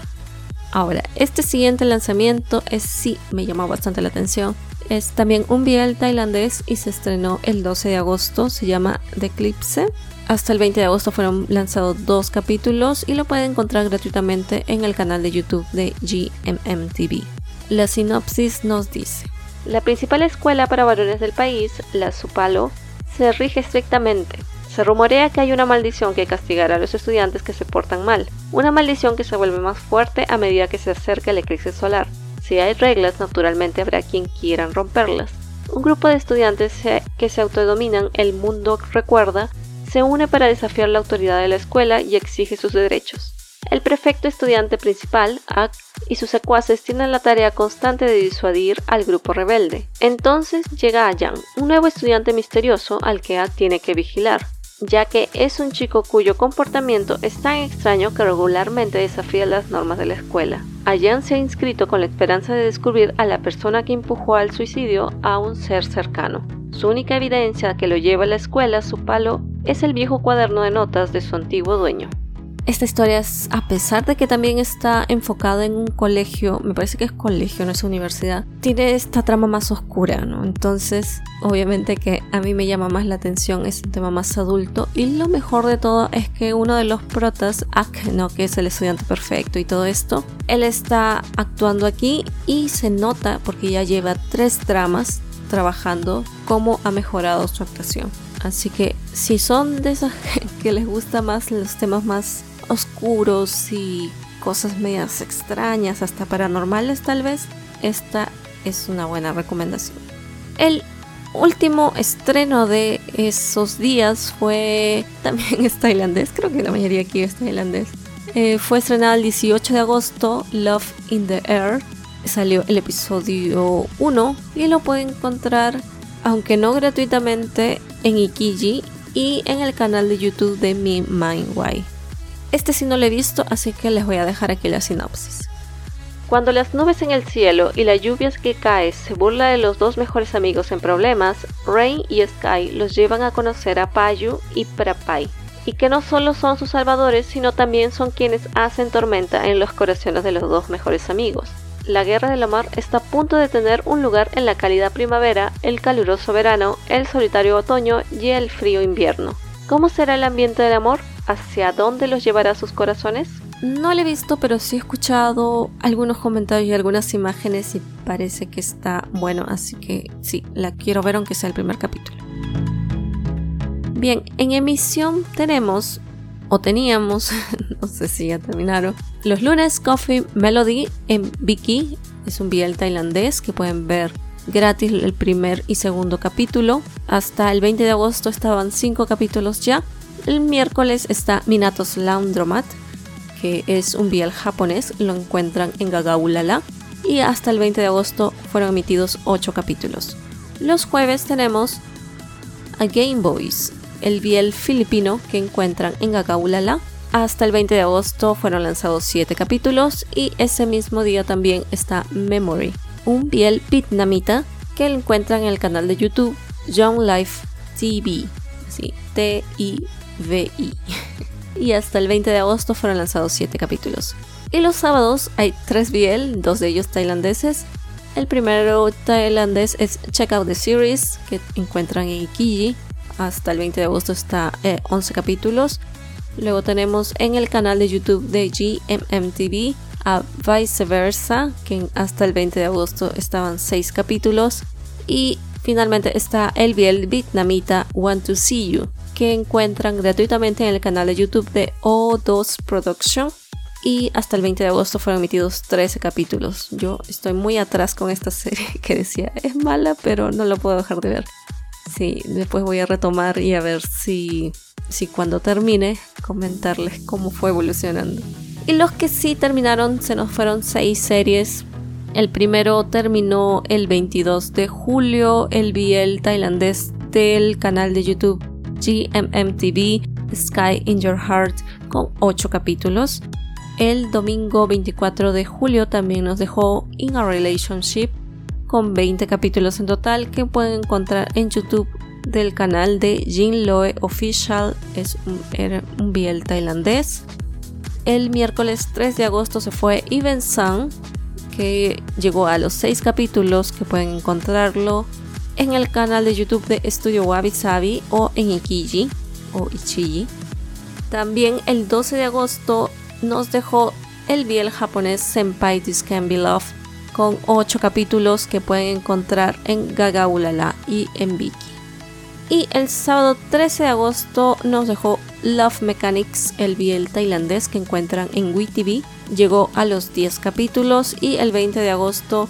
Ahora, este siguiente lanzamiento es sí me llamó bastante la atención es también un biel tailandés y se estrenó el 12 de agosto, se llama The Eclipse. Hasta el 20 de agosto fueron lanzados dos capítulos y lo pueden encontrar gratuitamente en el canal de YouTube de GMMTV. La sinopsis nos dice: La principal escuela para varones del país, la Supalo, se rige estrictamente. Se rumorea que hay una maldición que castigará a los estudiantes que se portan mal, una maldición que se vuelve más fuerte a medida que se acerca el eclipse solar. Si hay reglas, naturalmente habrá quien quieran romperlas. Un grupo de estudiantes que se autodominan el mundo recuerda se une para desafiar la autoridad de la escuela y exige sus derechos. El prefecto estudiante principal, Ak, y sus secuaces tienen la tarea constante de disuadir al grupo rebelde. Entonces llega Yang, un nuevo estudiante misterioso al que Ak tiene que vigilar ya que es un chico cuyo comportamiento es tan extraño que regularmente desafía las normas de la escuela. Ayan se ha inscrito con la esperanza de descubrir a la persona que empujó al suicidio a un ser cercano. Su única evidencia que lo lleva a la escuela, su palo, es el viejo cuaderno de notas de su antiguo dueño. Esta historia es, a pesar de que también está enfocada en un colegio, me parece que es colegio, no es universidad, tiene esta trama más oscura, ¿no? Entonces, obviamente que a mí me llama más la atención, es un tema más adulto. Y lo mejor de todo es que uno de los protas, Ak, ¿no? Que es el estudiante perfecto y todo esto, él está actuando aquí y se nota porque ya lleva tres dramas trabajando cómo ha mejorado su actuación. Así que si son de esas (laughs) que les gusta más los temas más oscuros y cosas medias extrañas, hasta paranormales tal vez, esta es una buena recomendación. El último estreno de esos días fue (laughs) también es tailandés, creo que la mayoría aquí es tailandés. Eh, fue estrenado el 18 de agosto, Love in the Air. Salió el episodio 1 y lo pueden encontrar, aunque no gratuitamente, en Ikiji y en el canal de YouTube de Mi Mind Why. Este sí no lo he visto, así que les voy a dejar aquí la sinopsis. Cuando las nubes en el cielo y la lluvia que cae se burla de los dos mejores amigos en problemas, Rain y Sky los llevan a conocer a Payu y Prapai, y que no solo son sus salvadores, sino también son quienes hacen tormenta en los corazones de los dos mejores amigos. La guerra de la mar está a punto de tener un lugar en la cálida primavera, el caluroso verano, el solitario otoño y el frío invierno. ¿Cómo será el ambiente del amor? Hacia dónde los llevará sus corazones? No lo he visto, pero sí he escuchado algunos comentarios y algunas imágenes y parece que está bueno, así que sí, la quiero ver aunque sea el primer capítulo. Bien, en emisión tenemos, o teníamos, (laughs) no sé si ya terminaron, los lunes Coffee Melody en Vicky, es un biel tailandés que pueden ver gratis el primer y segundo capítulo. Hasta el 20 de agosto estaban 5 capítulos ya el miércoles está Minatos Laundromat, que es un biel japonés, lo encuentran en Gagaulala. Y hasta el 20 de agosto fueron emitidos 8 capítulos. Los jueves tenemos a Game Boys, el biel filipino que encuentran en Gagaulala. Hasta el 20 de agosto fueron lanzados 7 capítulos y ese mismo día también está Memory, un biel vietnamita que encuentran en el canal de YouTube Young Life TV, así, T-I VI. y hasta el 20 de agosto fueron lanzados 7 capítulos. Y los sábados hay 3 BL, dos de ellos tailandeses. El primero tailandés es Check Out the Series, que encuentran en Ikiji. Hasta el 20 de agosto está 11 eh, capítulos. Luego tenemos en el canal de YouTube de GMMTV a Viceversa, que hasta el 20 de agosto estaban 6 capítulos. Y finalmente está el BL vietnamita Want to See You, que encuentran gratuitamente en el canal de YouTube de O2 Production. Y hasta el 20 de agosto fueron emitidos 13 capítulos. Yo estoy muy atrás con esta (laughs) serie que decía es mala, pero no lo puedo dejar de ver. Sí, después voy a retomar y a ver si, si cuando termine comentarles cómo fue evolucionando. Y los que sí terminaron se nos fueron 6 series El primero terminó el 22 de julio, el BL tailandés del canal de YouTube GMMTV Sky in Your Heart con 8 capítulos. El domingo 24 de julio también nos dejó In a Relationship con 20 capítulos en total que pueden encontrar en YouTube del canal de Jin Loe Official, es un, un tailandés. El miércoles 3 de agosto se fue Even Sun, que llegó a los 6 capítulos que pueden encontrarlo en el canal de YouTube de Estudio Wabi Sabi o en Ikiji o Ichiji. También el 12 de agosto nos dejó el biel japonés Senpai This Can Be Love con 8 capítulos que pueden encontrar en Gaga Ulala y en Viki. Y el sábado 13 de agosto nos dejó Love Mechanics, el biel tailandés que encuentran en WeTV. Llegó a los 10 capítulos y el 20 de agosto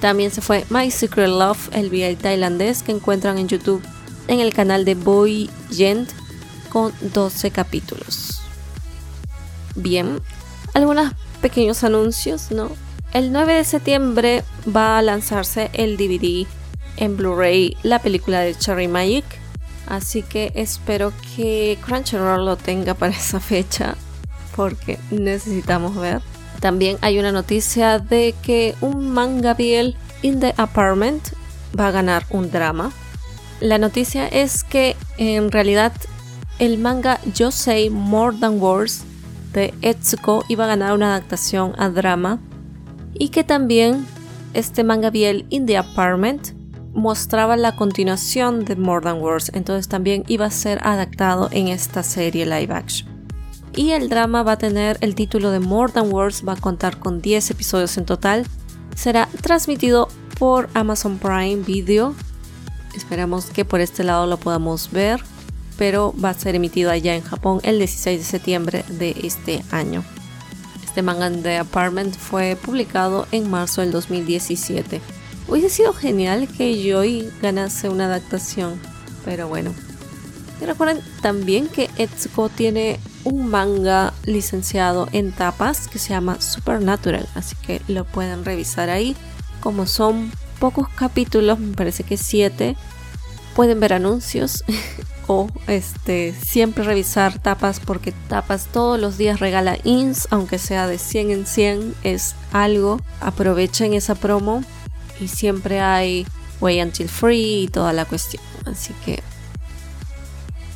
también se fue My Secret Love, el biel tailandés que encuentran en YouTube en el canal de Boy Gent con 12 capítulos. Bien, algunos pequeños anuncios, ¿no? El 9 de septiembre va a lanzarse el DVD en Blu-ray la película de Cherry Magic. Así que espero que Crunchyroll lo tenga para esa fecha porque necesitamos ver. También hay una noticia de que un manga biel in the apartment va a ganar un drama. La noticia es que en realidad el manga Yo Say More Than Words de Etsuko iba a ganar una adaptación a drama y que también este manga biel In the Apartment mostraba la continuación de More Than Words, entonces también iba a ser adaptado en esta serie live action. Y el drama va a tener el título de More Than Words, va a contar con 10 episodios en total. Será transmitido por Amazon Prime Video. Esperamos que por este lado lo podamos ver pero va a ser emitido allá en Japón el 16 de septiembre de este año. Este manga de Apartment fue publicado en marzo del 2017. Hubiese sido genial que Joy ganase una adaptación, pero bueno. Y recuerden también que Etsuko tiene un manga licenciado en tapas que se llama Supernatural, así que lo pueden revisar ahí. Como son pocos capítulos, me parece que 7, pueden ver anuncios (laughs) o este, siempre revisar tapas porque tapas todos los días regala ins, aunque sea de 100 en 100, es algo. Aprovechen esa promo y siempre hay Way Until Free y toda la cuestión. Así que...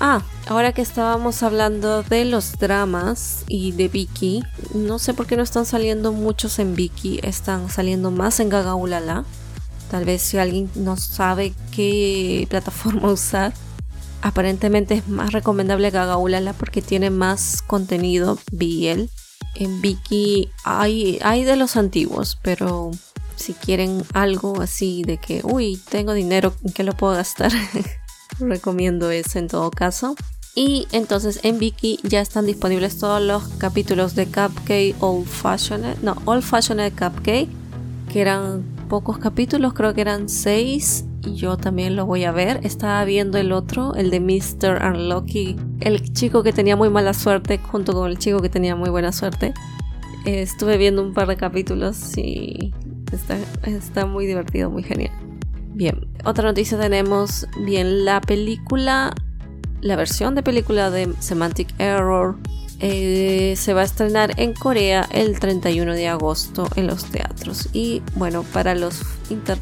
Ah, ahora que estábamos hablando de los dramas y de Vicky, no sé por qué no están saliendo muchos en Vicky, están saliendo más en Gagaulala. Tal vez si alguien no sabe qué plataforma (laughs) usar, aparentemente es más recomendable Gagaulala porque tiene más contenido BL. En Viki hay, hay de los antiguos, pero si quieren algo así de que, uy, tengo dinero, ¿en qué lo puedo gastar? (laughs) Recomiendo eso en todo caso. Y entonces en Viki ya están disponibles todos los capítulos de Cupcake Old Fashioned, no, Old Fashioned Cupcake, que eran pocos capítulos, creo que eran seis y yo también lo voy a ver. Estaba viendo el otro, el de Mr. Unlucky, el chico que tenía muy mala suerte junto con el chico que tenía muy buena suerte. estuve viendo un par de capítulos y está, está muy divertido, muy genial. Bien, otra noticia tenemos, bien, la película, la versión de película de Semantic Error eh, se va a estrenar en Corea el 31 de agosto en los teatros. Y bueno, para los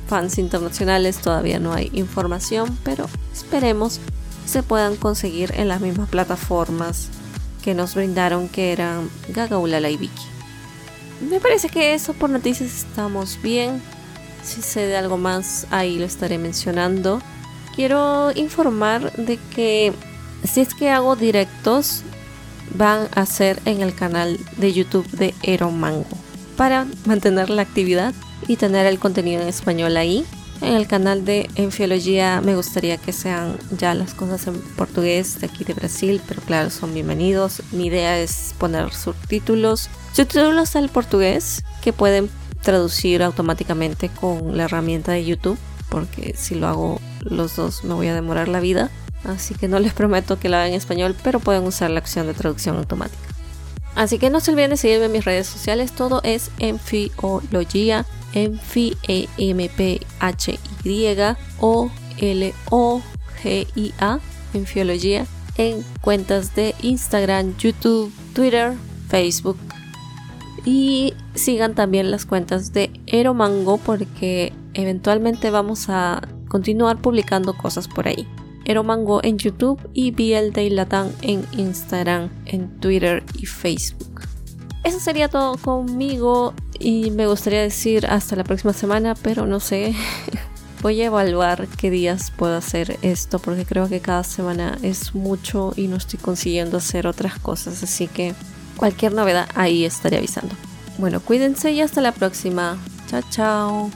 fans internacionales todavía no hay información, pero esperemos se puedan conseguir en las mismas plataformas que nos brindaron que eran Gagaulala y Viki. Me parece que eso por noticias estamos bien. Si sé de algo más, ahí lo estaré mencionando. Quiero informar de que si es que hago directos van a ser en el canal de YouTube de Ero Mango para mantener la actividad y tener el contenido en español ahí. En el canal de Enfiología me gustaría que sean ya las cosas en portugués de aquí de Brasil, pero claro, son bienvenidos. Mi idea es poner subtítulos, subtítulos al portugués que pueden traducir automáticamente con la herramienta de YouTube, porque si lo hago los dos me voy a demorar la vida. Así que no les (laughs) prometo que lo hagan en español, pero pueden usar la opción de traducción automática. Así que no se olviden de seguirme en mis redes sociales, todo es Enfiología. Emphy, E M P H Y O L O G I A, Enfiología, en cuentas de Instagram, YouTube, Twitter, Facebook. Y sigan también las cuentas de Eromango porque eventualmente vamos a continuar publicando cosas por ahí. Eromango en YouTube y de Latam en Instagram, en Twitter y Facebook. Eso sería todo conmigo y me gustaría decir hasta la próxima semana, pero no sé. (laughs) Voy a evaluar qué días puedo hacer esto porque creo que cada semana es mucho y no estoy consiguiendo hacer otras cosas, así que cualquier novedad ahí estaré avisando. Bueno, cuídense y hasta la próxima. Chao, chao.